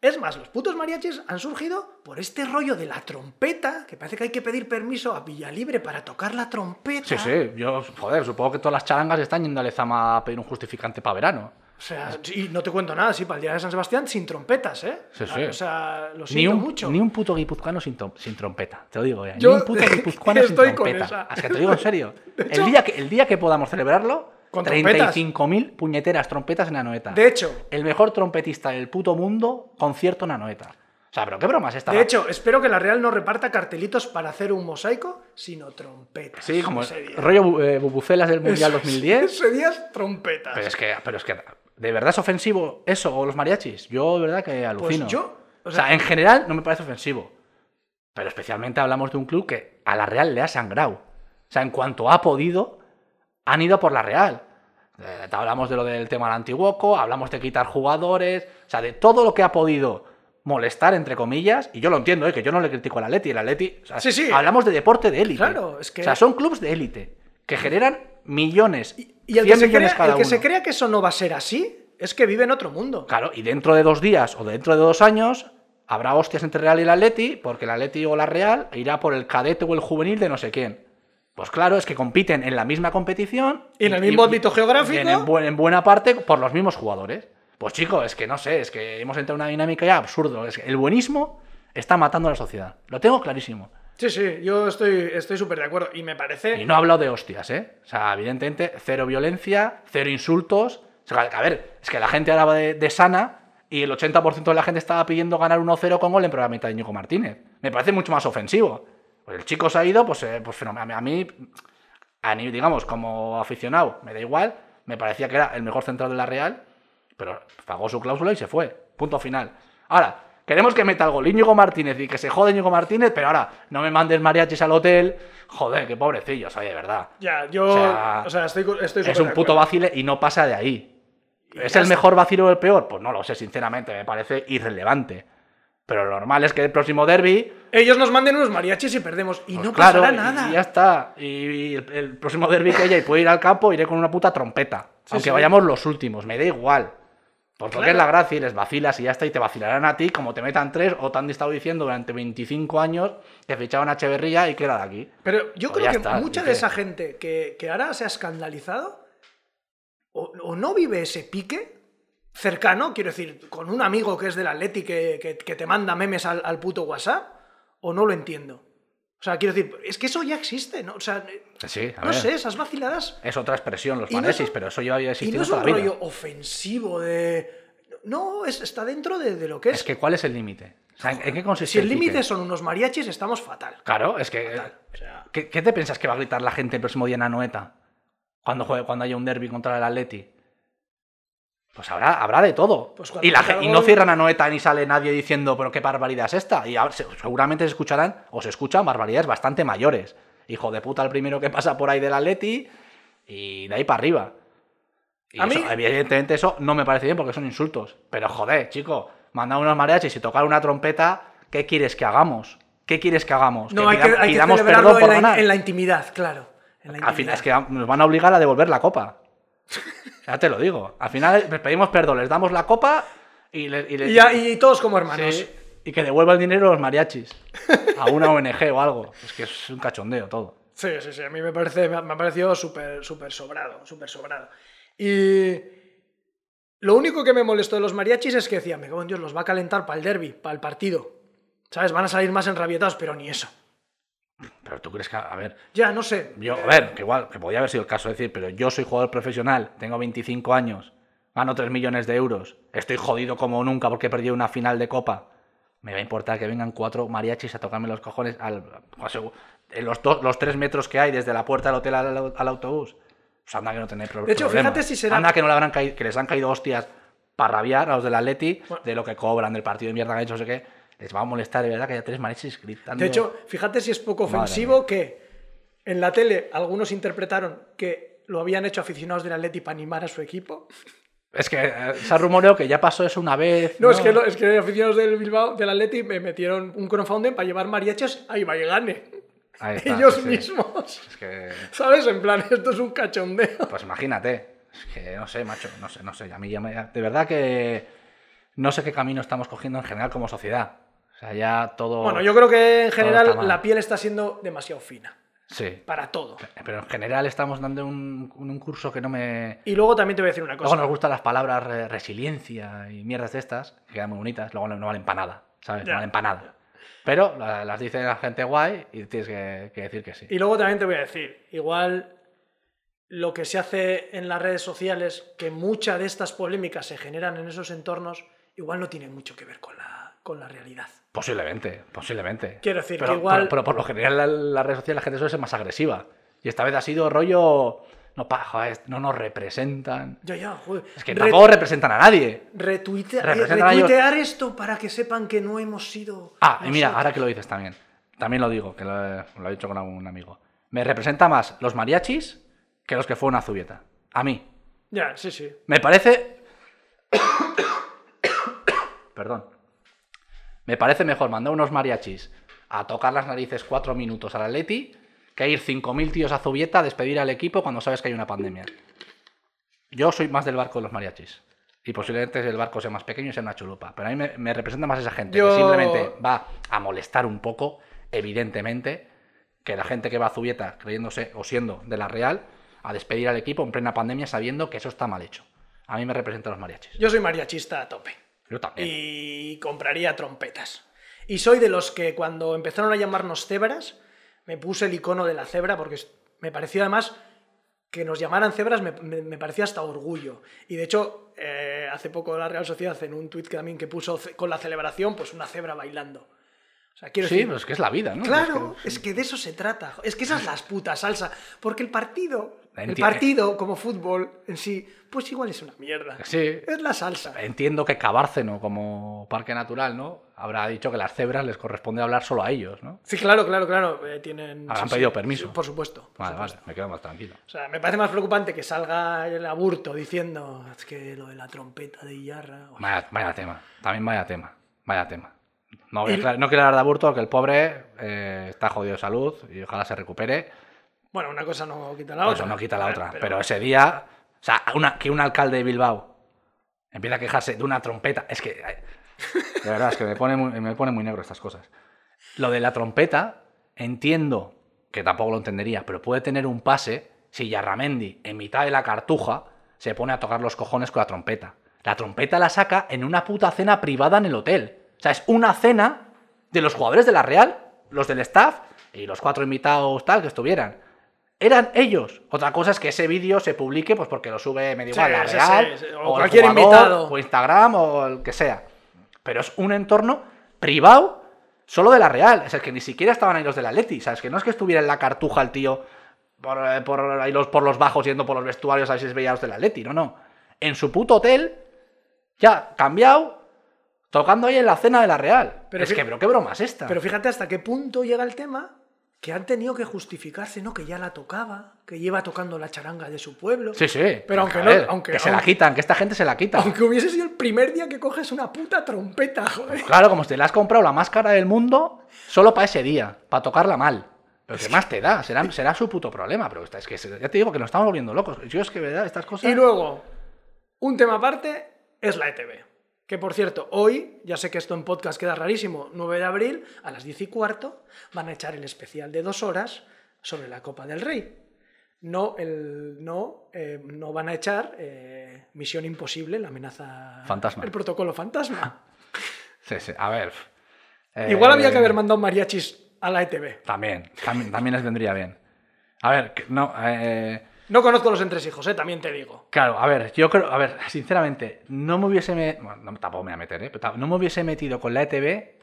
es más, los putos mariachis han surgido por este rollo de la trompeta, que parece que hay que pedir permiso a Villalibre para tocar la trompeta. Sí, sí. Yo, joder, supongo que todas las charangas están yendo a Lezama a pedir un justificante para verano. O sea, y no te cuento nada, sí, para el día de San Sebastián sin trompetas, ¿eh? Sí, sí. O sea, lo Ni siento un, mucho. ni un puto guipuzcoano sin, trompeta, te lo digo ya. Yo ni un puto guipuzcoano sin trompeta. Es que te digo en serio. Hecho- el, día que, el día que podamos celebrarlo, Con trompetas. 35.000 puñeteras trompetas en Anoeta. De hecho, el mejor trompetista del puto mundo, concierto en Anoeta. O sea, pero qué broma es esta. de hecho, espero que la Real no reparta cartelitos para hacer un mosaico, sino trompetas. sí, como rollo eh, bubucelas del Mundial Eso- 2010. Ese día es trompetas. Pero es que, pero es que, ¿de verdad es ofensivo eso o los mariachis? Yo, de verdad, que alucino. Pues yo, o o sea, sea- en general no me parece ofensivo. Pero especialmente hablamos de un club que a la Real le ha sangrado. O sea, en cuanto ha podido, han ido por la Real. Eh, hablamos de lo del tema del Antiguoco, hablamos de quitar jugadores, o sea, de todo lo que ha podido molestar, entre comillas, y yo lo entiendo, ¿eh? que yo no le critico al Atleti, el Atleti, o sea, Sí, sí. hablamos de deporte de élite. Claro, es que- O sea, son clubes de élite, que generan millones, y el 100 que, se millones crea, cada el que se crea que eso no va a ser así, es que vive en otro mundo. Claro, y dentro de dos días o dentro de dos años habrá hostias entre Real y el Atleti, porque el Atleti o la Real irá por el cadete o el juvenil de no sé quién. Pues claro, es que compiten en la misma competición. Y en el mismo ámbito geográfico. en, en en buena parte por los mismos jugadores. Pues chicos, es que no sé, es que hemos entrado en una dinámica ya absurdo. Es que el buenismo está matando a la sociedad. Lo tengo clarísimo. Sí, sí, yo estoy estoy súper de acuerdo. Y me parece. Y no he hablado de hostias, ¿eh? O sea, evidentemente, cero violencia, cero insultos. O sea, a ver, es que la gente hablaba de, de sana y el 80% de la gente estaba pidiendo ganar 1-0 con gol en primera mitad de Ñigo Martínez. Me parece mucho más ofensivo. Pues el chico se ha ido, pues, eh, pues fenomenal. A mí, a mí, digamos, como aficionado, me da igual. Me parecía que era el mejor central de la Real, pero pagó su cláusula y se fue. Punto final. Ahora, queremos que meta el gol Íñigo Martínez y que se jode Íñigo Martínez, pero ahora no me mandes mariachis al hotel. Joder, qué pobrecillos, oye, de verdad. Ya, yo. O O sea, estoy, estoy Es un puto vacile y no pasa de ahí. ¿Es el mejor vacilo o el peor? Pues no lo sé, sinceramente, me parece irrelevante. Pero lo normal es que el próximo derby. Ellos nos manden unos mariachis y perdemos. Y pues no claro, pasará nada. Y ya está. Y, el, el próximo derby que haya y puedo ir al campo, iré con una puta trompeta. aunque sí. vayamos los últimos, me da igual. Porque Claro. es la gracia y les vacilas y ya está. Y te vacilarán a ti como te metan tres o te han estado diciendo durante 25 años que fichaban a Echeverría y que era de aquí. Pero yo Pues creo que está, mucha ¿y de esa gente que, que ahora se ha escandalizado o, o no vive ese pique cercano, quiero decir, con un amigo que es del Atleti que, que- que te manda memes al, al puto WhatsApp, o no lo entiendo. O sea, quiero decir, es que eso ya existe, ¿no? O sea, Sí, a no ver. sé, esas vaciladas. Es otra expresión, los no manesis, pero eso lleva Y no existiendo es toda un la rollo ofensivo de. No, es, está dentro de, de lo que es. Es que ¿cuál es el límite? O sea, ¿en, qué consiste si el límite son unos mariachis, estamos fatal. Claro, es que. O sea, ¿qué, qué te piensas que va a gritar la gente el próximo día en Anoeta? Cuando juegue, cuando haya un derby contra el Atleti. Pues habrá, habrá de todo. Pues y, la, no cierran Anoeta ni sale nadie diciendo, pero qué barbaridad es esta. Y seguramente se escucharán, o se escuchan barbaridades bastante mayores. Hijo de puta el primero que pasa por ahí del Atleti y de ahí para arriba. Y A eso, mí- evidentemente eso no me parece bien porque son insultos. Pero joder, chico, mandar unos mariachis y tocar una trompeta, ¿qué quieres que hagamos? ¿Qué quieres que hagamos? No, hay pida- que, hay que pidamos celebrarlo perdón por en la, en la intimidad, claro. en la Al final es que nos van a obligar a devolver la copa. Ya te lo digo. Al final les pedimos perdón, les damos la copa y, le- y le- Y, y todos como hermanos. Sí, y que devuelva el dinero a los mariachis. A una ONG o algo. Es que es un cachondeo todo. Sí, sí, sí. A mí me, parece, me ha parecido súper súper sobrado, súper sobrado. Y lo único que me molestó de los mariachis es que decía, me cago en Dios, los va a calentar para el derby, para el partido. ¿Sabes? Van a salir más enrabietados, pero ni eso. Pero tú crees que, a ver, Ya, no sé. yo, a ver, que igual, que podía haber sido el caso de decir, pero yo soy jugador profesional, tengo 25 años, gano 3 millones de euros, estoy jodido como nunca porque he perdido una final de copa. Me va a importar que vengan cuatro mariachis a tocarme los cojones al, en los, dos, los tres metros que hay desde la puerta del hotel al, al autobús. Pues anda que no tenéis pro- De hecho, problema. fíjate si será- Anda que no le habrán caído, que les han caído hostias para rabiar a los del Atleti Bueno. de lo que cobran, del partido de mierda que han hecho, no sé qué. Les va a molestar, de verdad, que haya tres mariachis gritando. De hecho, fíjate si es poco ofensivo que en la tele algunos interpretaron que lo habían hecho aficionados del Atleti para animar a su equipo. Es que eh, se ha rumoreado que ya pasó eso una vez. No, Es, que, es que aficionados del Bilbao, del Atleti, me metieron un crowdfunding para llevar mariachis a Ibaigane. Ellos sí, sí. mismos. Es que, ¿Sabes? En plan, esto es un cachondeo. pues imagínate. Es que no sé, macho, no sé, no sé. A mí ya me. De verdad que no sé qué camino estamos cogiendo en general como sociedad. O sea, ya todo. Bueno, yo creo que en general la piel está siendo demasiado fina. Sí. Para todo. Pero en general estamos dando un, un- curso que no me. Y luego también te voy a decir una Luego cosa. nos gustan las palabras re- resiliencia y mierdas de estas, que quedan muy bonitas, luego no, valen para nada, ¿sabes? Ya. No valen para nada. Pero la- las dice la gente guay y tienes que, que decir que sí. Y luego también te voy a decir, igual lo que se hace en las redes sociales, que muchas de estas polémicas se generan en esos entornos, igual no tiene mucho que ver con la, con la realidad. Posiblemente, posiblemente. Quiero decir pero, que igual- Pero, pero por lo general la, la red social la gente suele ser más agresiva. Y esta vez ha sido rollo... No, pa, joder, no nos representan. Ya, ya, joder. Es que tampoco representan a nadie. eh, a retuitear esto para que sepan que no hemos sido. Ah, y mira, ahora que lo dices también. También lo digo, que lo he, lo he dicho con algún amigo. Me representa más los mariachis que los que fueron a Zubieta. A mí. Ya, sí, sí. Me parece. Perdón. Me parece mejor mandar unos mariachis a tocar las narices cuatro minutos al Atleti que ir 5.000 tíos a Zubieta a despedir al equipo cuando sabes que hay una pandemia. Yo soy más del barco de los mariachis. Y posiblemente el barco sea más pequeño y sea una chulupa. Pero a mí me, me representa más esa gente Yo- que simplemente va a molestar un poco, evidentemente, que la gente que va a Zubieta creyéndose o siendo de la Real a despedir al equipo en plena pandemia sabiendo que eso está mal hecho. A mí me representan los mariachis. Yo soy mariachista a tope. Yo también. y compraría trompetas. Y soy de los que cuando empezaron a llamarnos cebras, me puse el icono de la cebra porque me pareció además que nos llamaran cebras me, me- me parecía hasta orgullo. Y de hecho, eh, hace poco la Real Sociedad en un tuit que también que puso con la celebración, pues una cebra bailando. O sea, quiero Sí, decir, pero es que es la vida, ¿no? Claro, Es que- es que de eso se trata. Es que esa es la puta salsa. Porque el partido, el partido como fútbol en sí, pues igual es una mierda. Sí. Es la salsa. Entiendo que Cabárceno, como parque natural, ¿no? Habrá dicho que las cebras les corresponde hablar solo a ellos, ¿no? Sí, claro, claro, claro. eh, tienen. Habrán sí, pedido sí, permiso. sí, por supuesto. por Vale, supuesto. vale, me quedo más tranquilo. O sea, me parece más preocupante que salga el aburto diciendo es que lo de la trompeta de Iyarra. o- Vaya, vaya tema. También vaya tema. Vaya tema. No, aclar- no quiero hablar de aburto, que el pobre eh, está jodido de salud y ojalá se recupere. Bueno, una cosa no quita la Por otra. Eso no quita la otra. pero- Pero, ese día, o sea, una- que un alcalde de Bilbao empieza a quejarse de una trompeta. Es que, de verdad, es que me pone muy, me pone muy negro estas cosas. Lo de la trompeta, entiendo que tampoco lo entendería, pero puede tener un pase si Yarramendi, en mitad de la cartuja, se pone a tocar los cojones con la trompeta. La trompeta la saca en una puta cena privada en el hotel. O sea, es una cena de los jugadores de la Real, los del staff y los cuatro invitados tal que estuvieran. Eran ellos. Otra cosa es que ese vídeo se publique, pues porque lo sube, me da igual, Sí, la Real, sí, sí, o cualquier jugador, invitado. o Instagram, o el que sea. Pero es un entorno privado solo de la Real. Es el que ni siquiera estaban ahí los del Atleti. ¿Sabes? Que no es que estuviera en la cartuja el tío por, eh, por, ahí los, por los bajos yendo por los vestuarios a ver si se veía los del Atleti. No, no. En su puto hotel, ya cambiado, tocando ahí en la cena de la Real. Pero es que, pero qué broma es esta. Pero fíjate hasta qué punto llega el tema que han tenido que justificarse, ¿no? Que ya la tocaba, que lleva tocando la charanga de su pueblo. Sí, sí. Pero aunque no- aunque- que se la quitan, que esta gente se la quita. Aunque hubiese sido el primer día que coges una puta trompeta, joder. Claro, como si te la has comprado la más cara del mundo solo para ese día, para tocarla mal. Pero ¿qué más te da? Será, será su puto problema. Pero es que ya te digo que nos estamos volviendo locos. Yo es que, ¿verdad? Estas cosas. Y luego, un tema aparte es la ETV. Que por cierto, hoy, ya sé que esto en podcast queda rarísimo, 9 de abril, a las 10 y cuarto, van a echar el especial de dos horas sobre la Copa del Rey. No, el, no, eh, no van a echar eh, Misión Imposible, la amenaza. Fantasma. El protocolo fantasma. Sí, sí. A ver. eh, Igual había que haber mandado mariachis a la ETV. También, también, también les vendría bien. A ver, no. eh, No conozco los entresijos, eh, también te digo. Claro, a ver, yo creo, a ver, sinceramente, no me hubiese, me- bueno, no, tampoco me voy a meter, ¿eh? Pero no me hubiese metido con la ETV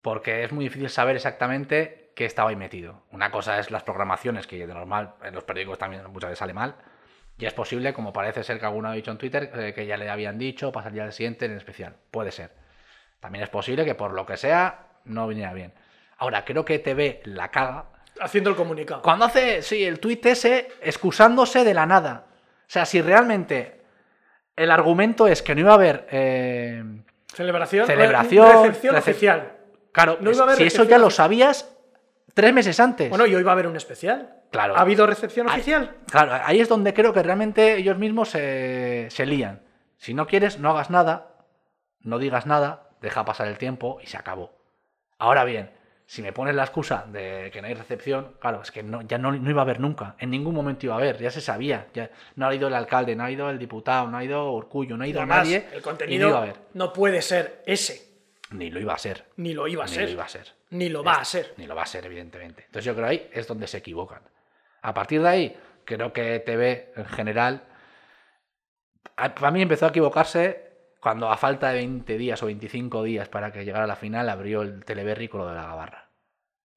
porque es muy difícil saber exactamente qué estaba ahí metido. Una cosa es las programaciones, que de normal en los periódicos también muchas veces sale mal, y es posible, como parece ser que alguno ha dicho en Twitter, eh, que ya le habían dicho, pasaría al siguiente en especial. Puede ser. También es posible que por lo que sea no viniera bien. Ahora, creo que ETV la caga Haciendo el comunicado. cuando hace, sí, el tuit ese, excusándose de la nada. O sea, si realmente el argumento es que no iba a haber. eh, Celebración. Celebración, Recepción recep- oficial. claro, No iba a haber si eso ya lo sabías tres meses antes. Bueno, y hoy va a haber un especial. Claro. ¿Ha habido recepción Ahí- oficial? Claro, ahí es donde creo que realmente ellos mismos se, se lían. Si no quieres, no hagas nada, no digas nada, deja pasar el tiempo y se acabó. Ahora bien, si me pones la excusa de que no hay recepción, claro, es que no, ya no, no iba a haber nunca. En ningún momento iba a haber, ya se sabía. Ya, no ha ido el alcalde, no ha ido el diputado, no ha ido Orcullo, no ha ido además, nadie. el no contenido iba a haber. no puede ser ese. Ni lo iba a ser. Ni lo iba a Ni ser. lo iba a ser. Ni lo va a ser. Ni lo va a ser, evidentemente. Entonces yo creo ahí es donde se equivocan. A partir de ahí, creo que TV en general, para mí empezó a equivocarse cuando a falta de 20 días o 25 días para que llegara a la final abrió el Teleberry con lo de la gabarra.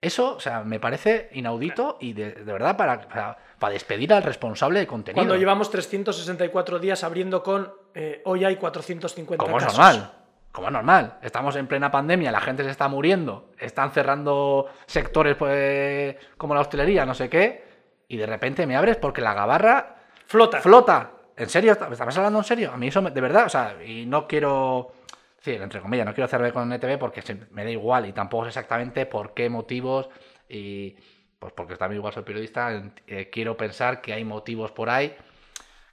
Eso, o sea, me parece inaudito y de, de verdad para, para, para despedir al responsable de contenido. Cuando llevamos 364 días abriendo con eh, hoy hay 450 Como es normal. Como es normal. Estamos en plena pandemia, la gente se está muriendo, están cerrando sectores pues, como la hostelería, no sé qué, y de repente me abres porque la gabarra Flota. flota. ¿En serio? ¿Estás hablando en serio? A mí eso, me- de verdad, o sea, y no quiero... Sí, entre comillas, no quiero hacerme con ETV porque me da igual y tampoco sé exactamente por qué motivos y pues porque también igual soy periodista, eh, quiero pensar que hay motivos por ahí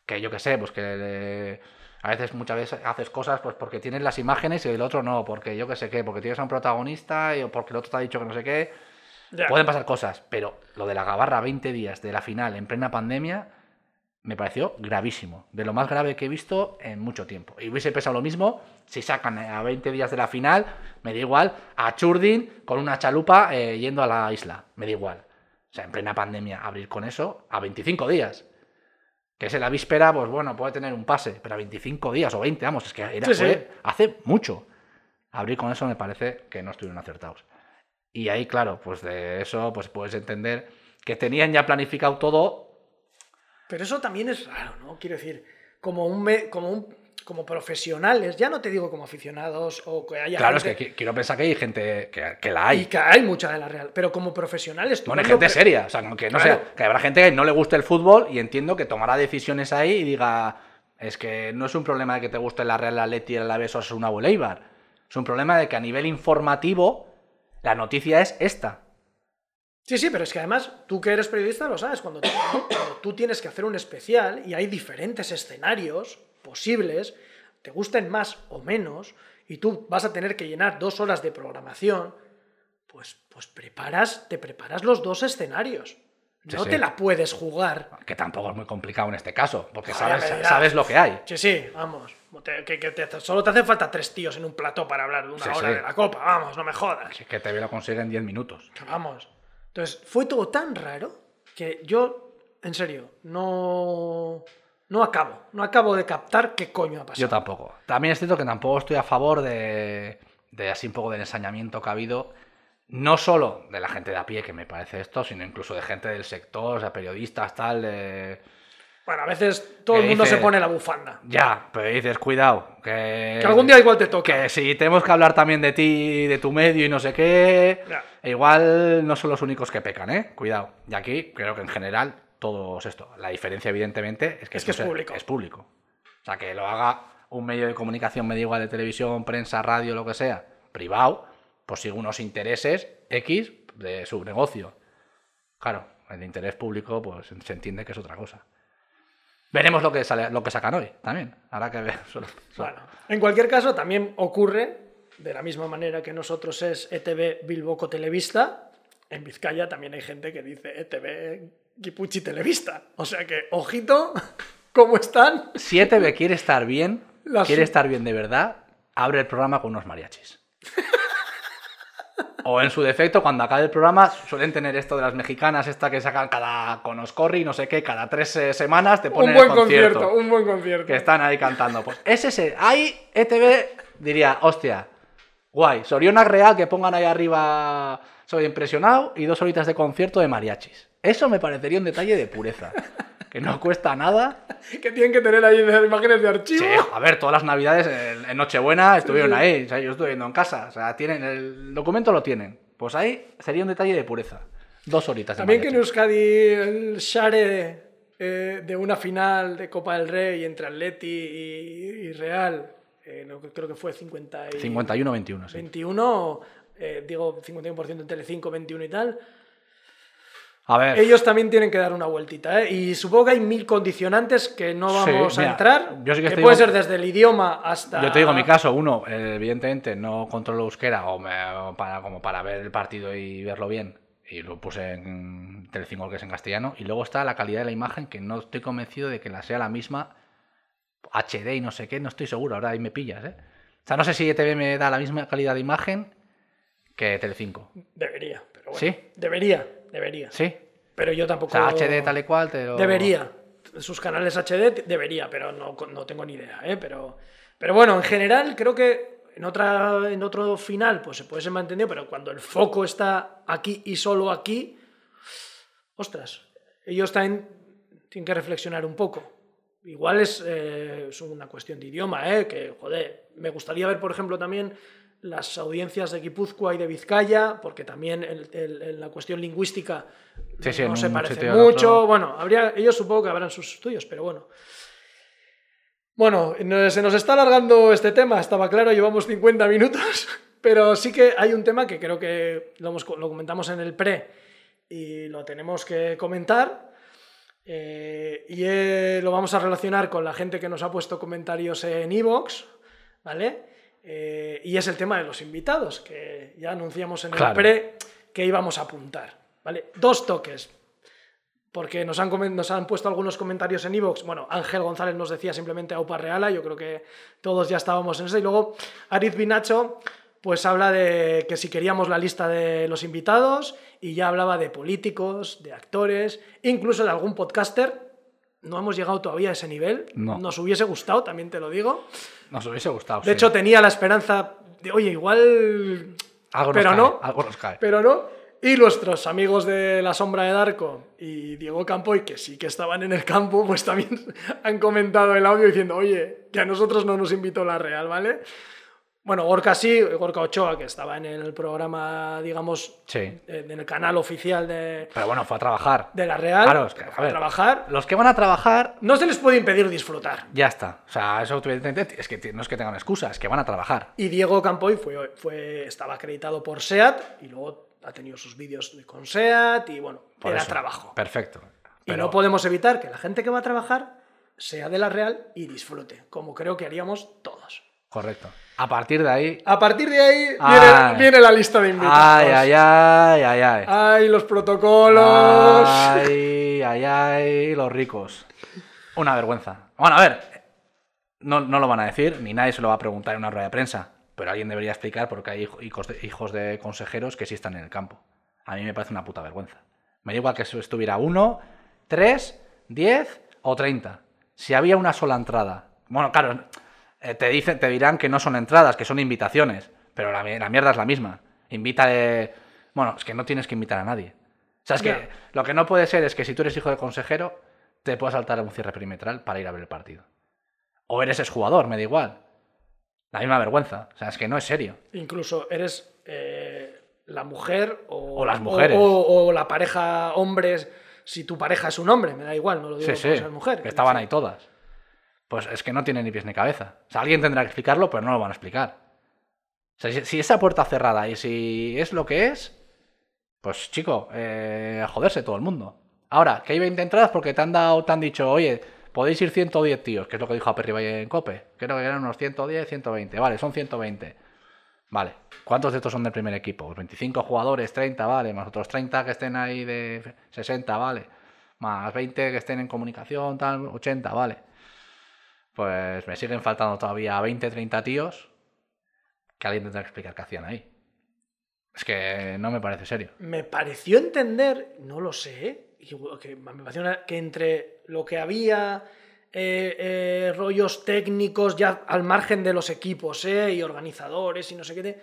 que yo qué sé, pues que eh, a veces muchas veces haces cosas pues porque tienes las imágenes y el otro no, porque yo qué sé qué, porque tienes a un protagonista y, o porque el otro te ha dicho que no sé qué. Pueden pasar cosas, pero lo de la gabarra 20 días de la final en plena pandemia me pareció gravísimo, de lo más grave que he visto en mucho tiempo. Y hubiese pensado lo mismo si sacan a 20 días de la final, me da igual, a Churdin con una chalupa eh, yendo a la isla, me da igual. O sea, en plena pandemia, abrir con eso a 25 días. Que es en la víspera, pues bueno, puede tener un pase, pero a 25 días o 20, vamos, es que era, Sí, sí. fue hace mucho. Abrir con eso me parece que no estuvieron acertados. Y ahí, claro, pues de eso pues puedes entender que tenían ya planificado todo. Pero eso también es raro, ¿no? Quiero decir, como un, me- como un como profesionales, ya no te digo como aficionados o que haya Claro, es que qui- quiero pensar que hay gente que, que la y hay. que hay mucha de la real, pero como profesionales tú Bueno, lo gente seria. O sea, que no Claro. sea, que habrá gente que no le guste el fútbol y entiendo que tomará decisiones ahí y diga, es que no es un problema de que te guste la Real Atleti, el Alavés o es una Eibar. Es un problema de que a nivel informativo la noticia es esta. Sí, sí, pero es que además tú que eres periodista lo sabes, cuando tú, cuando tú tienes que hacer un especial y hay diferentes escenarios posibles, te gusten más o menos, y tú vas a tener que llenar dos horas de programación, pues, pues preparas, te preparas los dos escenarios. Sí, No sí. te la puedes jugar. Que tampoco es muy complicado en este caso, porque Joder, sabes, sabes lo que hay. Sí, sí, vamos. te- que, que te- solo te hacen falta tres tíos en un plató para hablar de una Sí, hora de la copa, vamos, no me jodas. Que TV lo consigue en 10 minutos. Vamos. Entonces, fue todo tan raro que yo, en serio, no. No acabo. No acabo de captar qué coño ha pasado. Yo tampoco. También es cierto que tampoco estoy a favor de, de así un poco del ensañamiento que ha habido, no solo de la gente de a pie, que me parece esto, sino incluso de gente del sector, o sea, periodistas, tal, de, Bueno, a veces todo el mundo se pone la bufanda. Ya, pero dices, cuidado, que... Que algún día igual te toca. Que si tenemos que hablar también de ti, de tu medio y no sé qué, Ya. e igual no son los únicos que pecan, ¿eh? Cuidado. Y aquí creo que en general todos esto. La diferencia, evidentemente, es que, Es que es público. Es público. O sea, que lo haga un medio de comunicación, me da igual de televisión, prensa, radio, lo que sea, privado, pues sigue unos intereses X de su negocio. Claro, el interés público, pues se entiende que es otra cosa. Veremos lo que sale, lo que sacan hoy también. Habrá que ver. Bueno, en cualquier caso, también ocurre, de la misma manera que nosotros es ETV Bilboco Televista, en Vizcaya también hay gente que dice ETV Guipuchi Televista. O sea que, ojito, ¿cómo están? Si ETV quiere estar bien, La quiere estar bien de verdad, abre el programa con unos mariachis. O en su defecto, cuando acabe el programa, suelen tener esto de las mexicanas, esta que sacan cada con Oscorri, no sé qué, cada tres eh, semanas te ponen Un buen el concierto. concierto, un buen concierto. Que están ahí cantando. Pues es ese. Ahí ETV diría, hostia, guay, Sorionak Real que pongan ahí arriba Soy impresionado y dos horitas de concierto de mariachis. Eso me parecería un detalle de pureza. Que no cuesta nada. Que tienen que tener ahí imágenes de archivo. Sí, a ver, todas las navidades en, en Nochebuena estuvieron ahí. O sea, yo estuve viendo en casa. O sea, tienen el documento lo tienen. Pues ahí sería un detalle de pureza. Dos horitas También que en. Euskadi el share eh, de una final de Copa del Rey entre Atleti y, y Real, eh, creo que fue 50 y 51-21, sí. 21, eh, digo 51% en Telecinco, 21 y tal. A ver. Ellos también tienen que dar una vueltita, ¿eh? Y supongo que hay mil condicionantes que no Sí, vamos a entrar. yo sí que que puede digo- ser desde el idioma hasta. Yo te digo mi caso, uno, evidentemente no controlo euskera o me- o para, como para ver el partido y verlo bien. Y lo puse en Telecinco que es en castellano. Y luego está la calidad de la imagen, que no estoy convencido de que la sea la misma HD y no sé qué, no estoy seguro, ahora ahí me pillas, ¿eh? O sea, no sé si ETV me da la misma calidad de imagen que Telecinco. Debería, pero bueno. ¿Sí? Debería, debería. ¿Sí? Pero yo O tampoco. sea, HD tal y cual te lo... Debería. Sus canales HD debería, pero no, no tengo ni idea, ¿eh? Pero, pero bueno, en general creo que en, otra, en otro final pues se puede ser entendido, pero cuando el foco está aquí y solo aquí, ostras, ellos también tienen que reflexionar un poco. Igual es, eh, es una cuestión de idioma, ¿eh? que joder, me gustaría ver, por ejemplo, también las audiencias de Guipúzcoa y de Vizcaya, porque también el- el- en la cuestión lingüística Sí, sí, no se parece mucho. Bueno, habría, ellos supongo que habrán sus estudios, pero bueno. Bueno, no- se nos está alargando este tema, estaba claro, llevamos 50 minutos, pero sí que hay un tema que creo que lo, hemos lo comentamos en el pre y lo tenemos que comentar. eh, y eh, lo vamos a relacionar con la gente que nos ha puesto comentarios en Evox, ¿vale? Eh, y es el tema de los invitados, que ya anunciamos en Claro. el pre que íbamos a apuntar, ¿vale? Dos toques, porque nos han, nos han puesto algunos comentarios en Evox. Bueno, Ángel González nos decía simplemente Aupa Reala, yo creo que todos ya estábamos en eso. Y luego Ariz Binacho, pues habla de que si queríamos la lista de los invitados y ya hablaba de políticos, de actores, incluso de algún podcaster. No hemos llegado todavía a ese nivel. No. Nos hubiese gustado, también te lo digo. Nos hubiese gustado. De sí. hecho, tenía la esperanza de, oye, igual algo nos pero cae, no. Algo nos cae. pero no. Y nuestros amigos de La Sombra de Darko y Diego Campoy, que sí que estaban en el campo, pues también han comentado el audio diciendo, oye, que a nosotros no nos invitó la Real, ¿vale? Bueno, Gorka sí, Gorka Ochoa, que estaba en el programa, digamos, Sí. en el canal oficial de, Pero bueno, fue a trabajar. de la Real, Claro, es que, que a fue a ver. trabajar. Los que van a trabajar, No se les puede impedir disfrutar. ya está. O sea, eso es que no es que tengan excusa, es que van a trabajar. Y Diego Campoy fue, fue, estaba acreditado por SEAT y luego ha tenido sus vídeos con SEAT y bueno, Por era eso. trabajo. Perfecto. Y no podemos evitar que la gente que va a trabajar sea de la Real y disfrute, como creo que haríamos todos. Correcto. A partir de ahí. A partir de ahí viene, Ay. viene la lista de invitados. Ay, ay, ay, ay, ay. Ay, los protocolos. Ay, ay, ay, los ricos. Una vergüenza. Bueno, a ver, no, no lo van a decir, ni nadie se lo va a preguntar en una rueda de prensa, pero alguien debería explicar por qué hay hijo- hijos de, hijos de consejeros que sí están en el campo. A mí me parece una puta vergüenza. Me da igual que estuviera uno, tres, diez o treinta. Si había una sola entrada. Bueno, claro, eh, te, dicen, te dirán que no son entradas, que son invitaciones, pero la, mi- la mierda es la misma. Invita de... Bueno, es que no tienes que invitar a nadie. O sea, es que lo que no puede ser es que si tú eres hijo de consejero, te puedes saltar un cierre perimetral para ir a ver el partido. O eres exjugador, me da igual. La misma vergüenza. O sea, es que no es serio. Incluso eres eh, la mujer o, O las mujeres. O, o la pareja hombres, si tu pareja es un hombre, me da igual, no lo digo Sí, por sí. ser mujer. que estaban ahí todas. Pues es que no tiene ni pies ni cabeza. O sea, alguien tendrá que explicarlo, pero no lo van a explicar. O sea, si, esa puerta cerrada y si es lo que es, pues chico, eh, a joderse todo el mundo. Ahora, que hay 20 entradas porque te han dado, te han dicho, oye, podéis ir 110 tíos, que es lo que dijo a Valle en Cope. Creo que eran unos 110, 120. Vale, son 120. Vale. ¿Cuántos de estos son del primer equipo? Pues 25 jugadores, 30, vale. Más otros 30 que estén ahí de 60, vale. Más 20 que estén en comunicación, tal, 80, vale. Pues me siguen faltando todavía 20, 30 tíos que alguien tendrá que explicar qué hacían ahí. Es que no me parece serio. Me pareció entender, no lo sé, que me pareció que entre lo que había eh, eh, rollos técnicos ya al margen de los equipos ¿eh? y organizadores y no sé qué, de,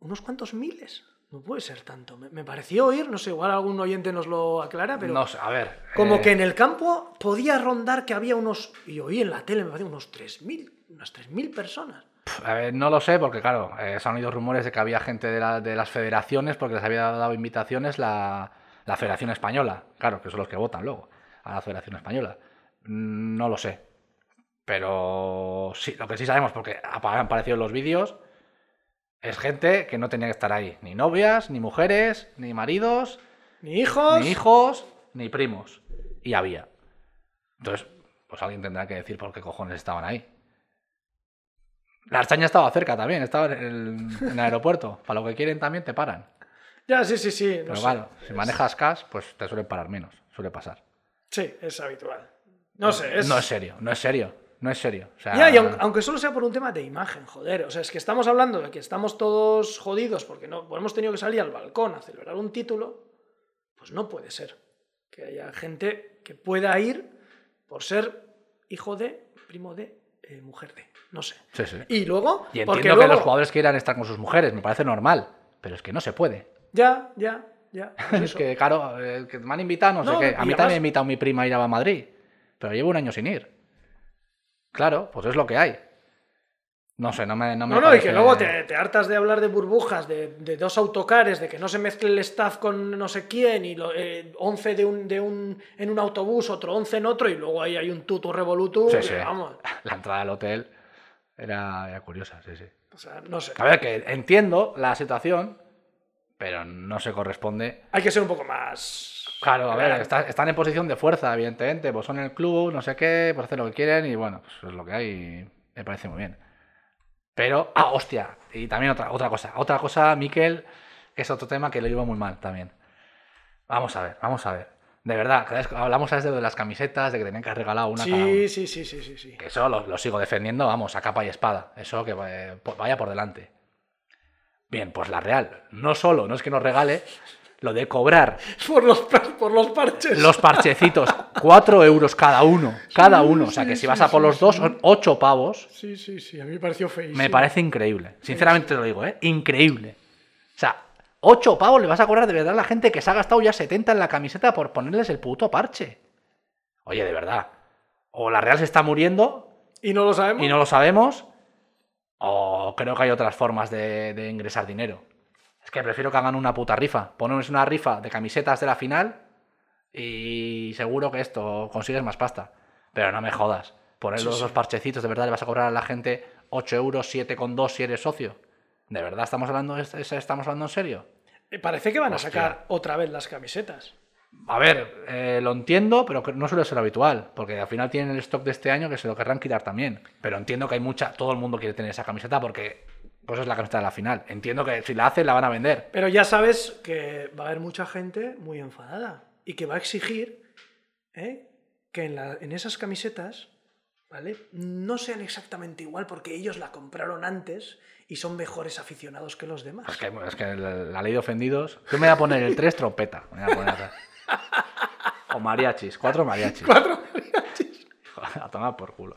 unos cuantos miles. No puede ser tanto. Me, me pareció oír, no sé, igual algún oyente nos lo aclara, pero no sé, a ver. como eh, que en el campo podía rondar que había unos, y oí en la tele, me parece, unos 3.000, unas 3.000 personas. A ver, no lo sé, porque claro, eh, se han oído rumores de que había gente de, la- de las federaciones porque les había dado invitaciones la, la Federación Española. Claro, que son los que votan luego a la Federación Española. Mm, No lo sé. Pero sí, lo que sí sabemos, porque han aparecido en los vídeos, es gente que no tenía que estar ahí. Ni novias, ni mujeres, ni maridos, Ni hijos. ni hijos, ni primos. Y había. Entonces, pues alguien tendrá que decir por qué cojones estaban ahí. La Archaña estaba cerca también, estaba en el, en el aeropuerto. Para lo que quieren también te paran. Ya, sí, sí, sí. no Pero sé. claro, si manejas cash, pues te suelen parar menos. Suele pasar. Sí, es habitual. No sé, es... No es serio, no es serio. No es serio. O sea, Ya, y aun- aunque solo sea por un tema de imagen, joder. O sea, es que estamos hablando de que estamos todos jodidos porque no hemos tenido que salir al balcón a celebrar un título. Pues no puede ser que haya gente que pueda ir por ser hijo de, primo de, eh, mujer de. No sé. sí, sí. Y luego. Y porque entiendo que los jugadores quieran estar con sus mujeres, me parece normal. Pero es que no se puede. Ya, ya, ya. pues Es que, claro, eh, que me han invitado, no, No, sé qué. A mí además- también me ha invitado mi prima a ir a Madrid. Pero llevo un año sin ir. Claro, pues es lo que hay. No sé, no me. No, me No, no, y que luego te, te hartas de hablar de burbujas, de, de dos autocares, de que no se mezcle el staff con no sé quién, y lo, eh, 11 de un, de un, en un autobús, otro 11 en otro, y luego ahí hay un tutu revolutu. Sí, que, sí. Vamos, La entrada al hotel era, era curiosa, sí, sí. o sea, no sé. A ver, que entiendo la situación, pero no se corresponde. Hay que ser un poco más. Claro, a ver, está- están en posición de fuerza, evidentemente. Pues son el club, no sé qué, pues hacen lo que quieren y bueno, pues es lo que hay y me parece muy bien. Pero, ah, hostia, y también otra, otra cosa. Otra cosa, Miquel, que es otro tema que le iba muy mal también. Vamos a ver, vamos a ver. De verdad, hablamos a de las camisetas, de que tenían que haber regalado una cada uno. Sí, sí, sí, sí, sí, sí. Que eso lo, lo sigo defendiendo, vamos, a capa y espada. Eso que por- vaya por delante. Bien, pues la Real, no solo, no es que nos regale, lo de cobrar Por los, por los parches. los parchecitos, 4 euros cada uno, cada uno. O sea que si vas a por los dos, son 8 pavos. Sí, sí, sí, a mí me pareció feísimo. Me parece increíble. Sinceramente te lo digo, ¿eh? Increíble. O sea, 8 pavos le vas a cobrar de verdad a la gente que se ha gastado ya 70 en la camiseta por ponerles el puto parche. Oye, de verdad. O la Real se está muriendo ¿Y no lo sabemos? y no lo sabemos, o creo que hay otras formas de, de ingresar dinero. Es que prefiero que hagan una puta rifa. Ponemos una rifa de camisetas de la final y seguro que esto consigues más pasta. Pero no me jodas. Poner los dos parchecitos, de verdad le vas a cobrar a la gente 8 euros, 7,2 si eres socio. ¿De verdad estamos hablando, es- es- estamos hablando en serio? Eh, Parece que van a sacar otra vez las camisetas. A ver, eh, lo entiendo, pero no suele ser habitual, porque al final tienen el stock de este año que se lo querrán quitar también. Pero entiendo que hay mucha, todo el mundo quiere tener esa camiseta porque pues es la camiseta de la final. Entiendo que si la hacen la van a vender. Pero ya sabes que va a haber mucha gente muy enfadada y que va a exigir ¿eh? que en, la- en esas camisetas ¿vale? no sean exactamente igual porque ellos la compraron antes y son mejores aficionados que los demás. Es que, es que la, la ley de ofendidos. Yo me voy a poner el 3 trompeta. me voy a poner atrás. o mariachis, cuatro mariachis. Cuatro mariachis. a tomar por culo.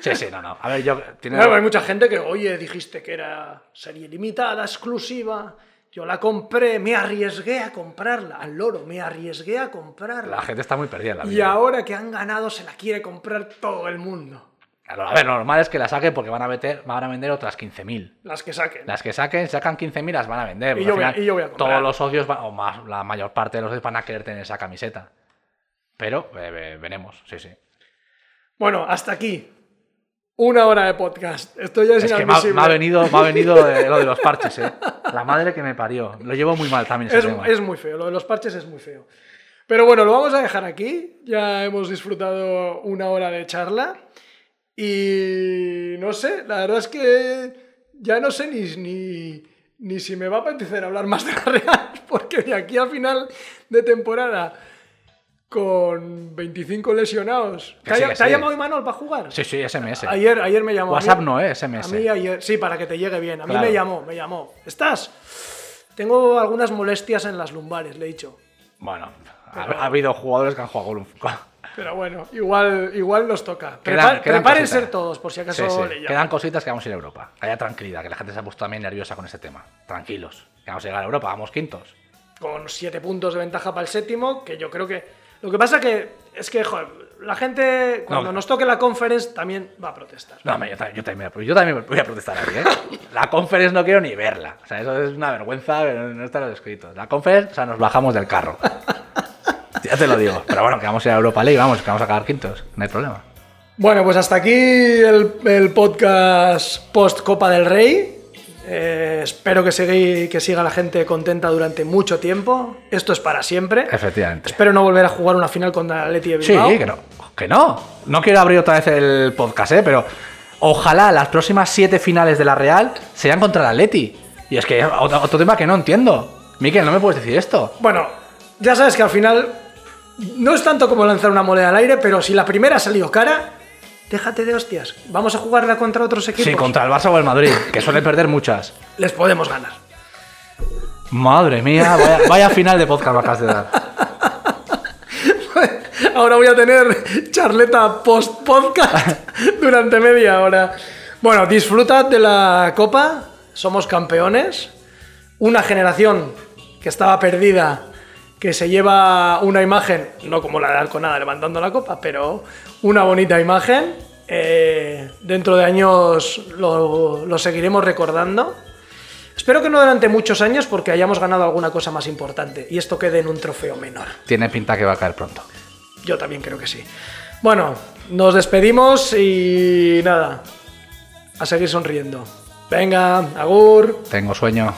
Sí, sí, no, no. A ver, yo. Tiene... Claro, hay mucha gente que, oye, dijiste que era serie limitada, exclusiva. Yo la compré, me arriesgué a comprarla, al loro, me arriesgué a comprarla. La gente está muy perdida en la y vida. ahora que han ganado se la quiere comprar todo el mundo. A ver, lo normal es que la saquen porque van a, meter, van a vender otras 15.000. Las que saquen. Las que saquen, sacan 15.000, las van a vender. Y yo voy a- final y yo voy a comprar. Todos los socios, van- o más, la mayor parte de los socios van a querer tener esa camiseta. Pero eh, ve- veremos, sí, sí. Bueno, hasta aquí. Una hora de podcast. Esto ya es, Es que me ha, inadmisible. me ha venido, me ha venido eh, lo de los parches, ¿eh? La madre que me parió. Lo llevo muy mal también ese Es, tema. es muy feo, lo de los parches es muy feo. Pero bueno, lo vamos a dejar aquí. Ya hemos disfrutado una hora de charla. Y no sé, la verdad es que ya no sé ni, ni, ni si me va a apetecer hablar más de la Real, porque de aquí al final de temporada, con 25 lesionados. ¿Te, sí, ha, te llamado Imanol para jugar? Sí, sí, SMS. Ayer, ayer me llamó. mí- WhatsApp no, ¿eh? SMS. A mí ayer, sí, para que te llegue bien. A mí me llamó, me llamó. ¿Estás? Tengo algunas molestias en las lumbares, le he dicho. Bueno, ha, ha habido jugadores que han jugado. Pero bueno, igual, igual nos toca. Quedan- Prepa- quedan prepárense cositas. todos, por si acaso sí. le. Quedan cositas que vamos a ir a Europa. Haya tranquilidad, que la gente se ha puesto también nerviosa con este tema. Tranquilos. Que vamos a llegar a Europa, vamos quintos. Con siete puntos de ventaja para el séptimo, que yo creo que... Lo que pasa que es que, joder, la gente cuando No. nos toque la conference también va a protestar. No, yo, ta- yo también, yo también voy a protestar aquí, ¿eh? La conference no quiero ni verla. O sea, eso es una vergüenza, pero no está en los escritos. La conference, o sea, nos bajamos del carro. Ya te lo digo. Pero bueno, que vamos a ir a Europa League, vamos, que vamos a acabar quintos. No hay problema. Bueno, pues hasta aquí el, el podcast post Copa del Rey. Eh, espero que, siga la gente contenta durante mucho tiempo. Esto es para siempre. Efectivamente. Espero no volver a jugar una final contra el Atleti de Sí, Bilbao. que no. Que no. No quiero abrir otra vez el podcast, ¿eh? Pero ojalá las próximas siete finales de la Real sean contra el Atleti. Y es que otro, otro tema que no entiendo. Miquel, no me puedes decir esto. Bueno, ya sabes que al final no es tanto como lanzar una moneda al aire, pero si la primera ha salido cara, déjate de hostias. Vamos a jugarla contra otros equipos. Sí, contra el Barça o el Madrid, que suelen perder muchas. Les podemos ganar. Madre mía, vaya, vaya final de podcast me acabas de dar. Ahora voy a tener charleta post-podcast durante media hora. Bueno, disfrutad de la copa. Somos campeones. Una generación que estaba perdida, que se lleva una imagen, no como la de Alconada levantando la copa, pero una bonita imagen. Eh, dentro de años lo, lo seguiremos recordando. Espero que no durante muchos años porque hayamos ganado alguna cosa más importante y esto quede en un trofeo menor. Tiene pinta que va a caer pronto. Yo también creo que sí. Bueno, nos despedimos y nada, a seguir sonriendo. Venga, agur. Tengo sueño.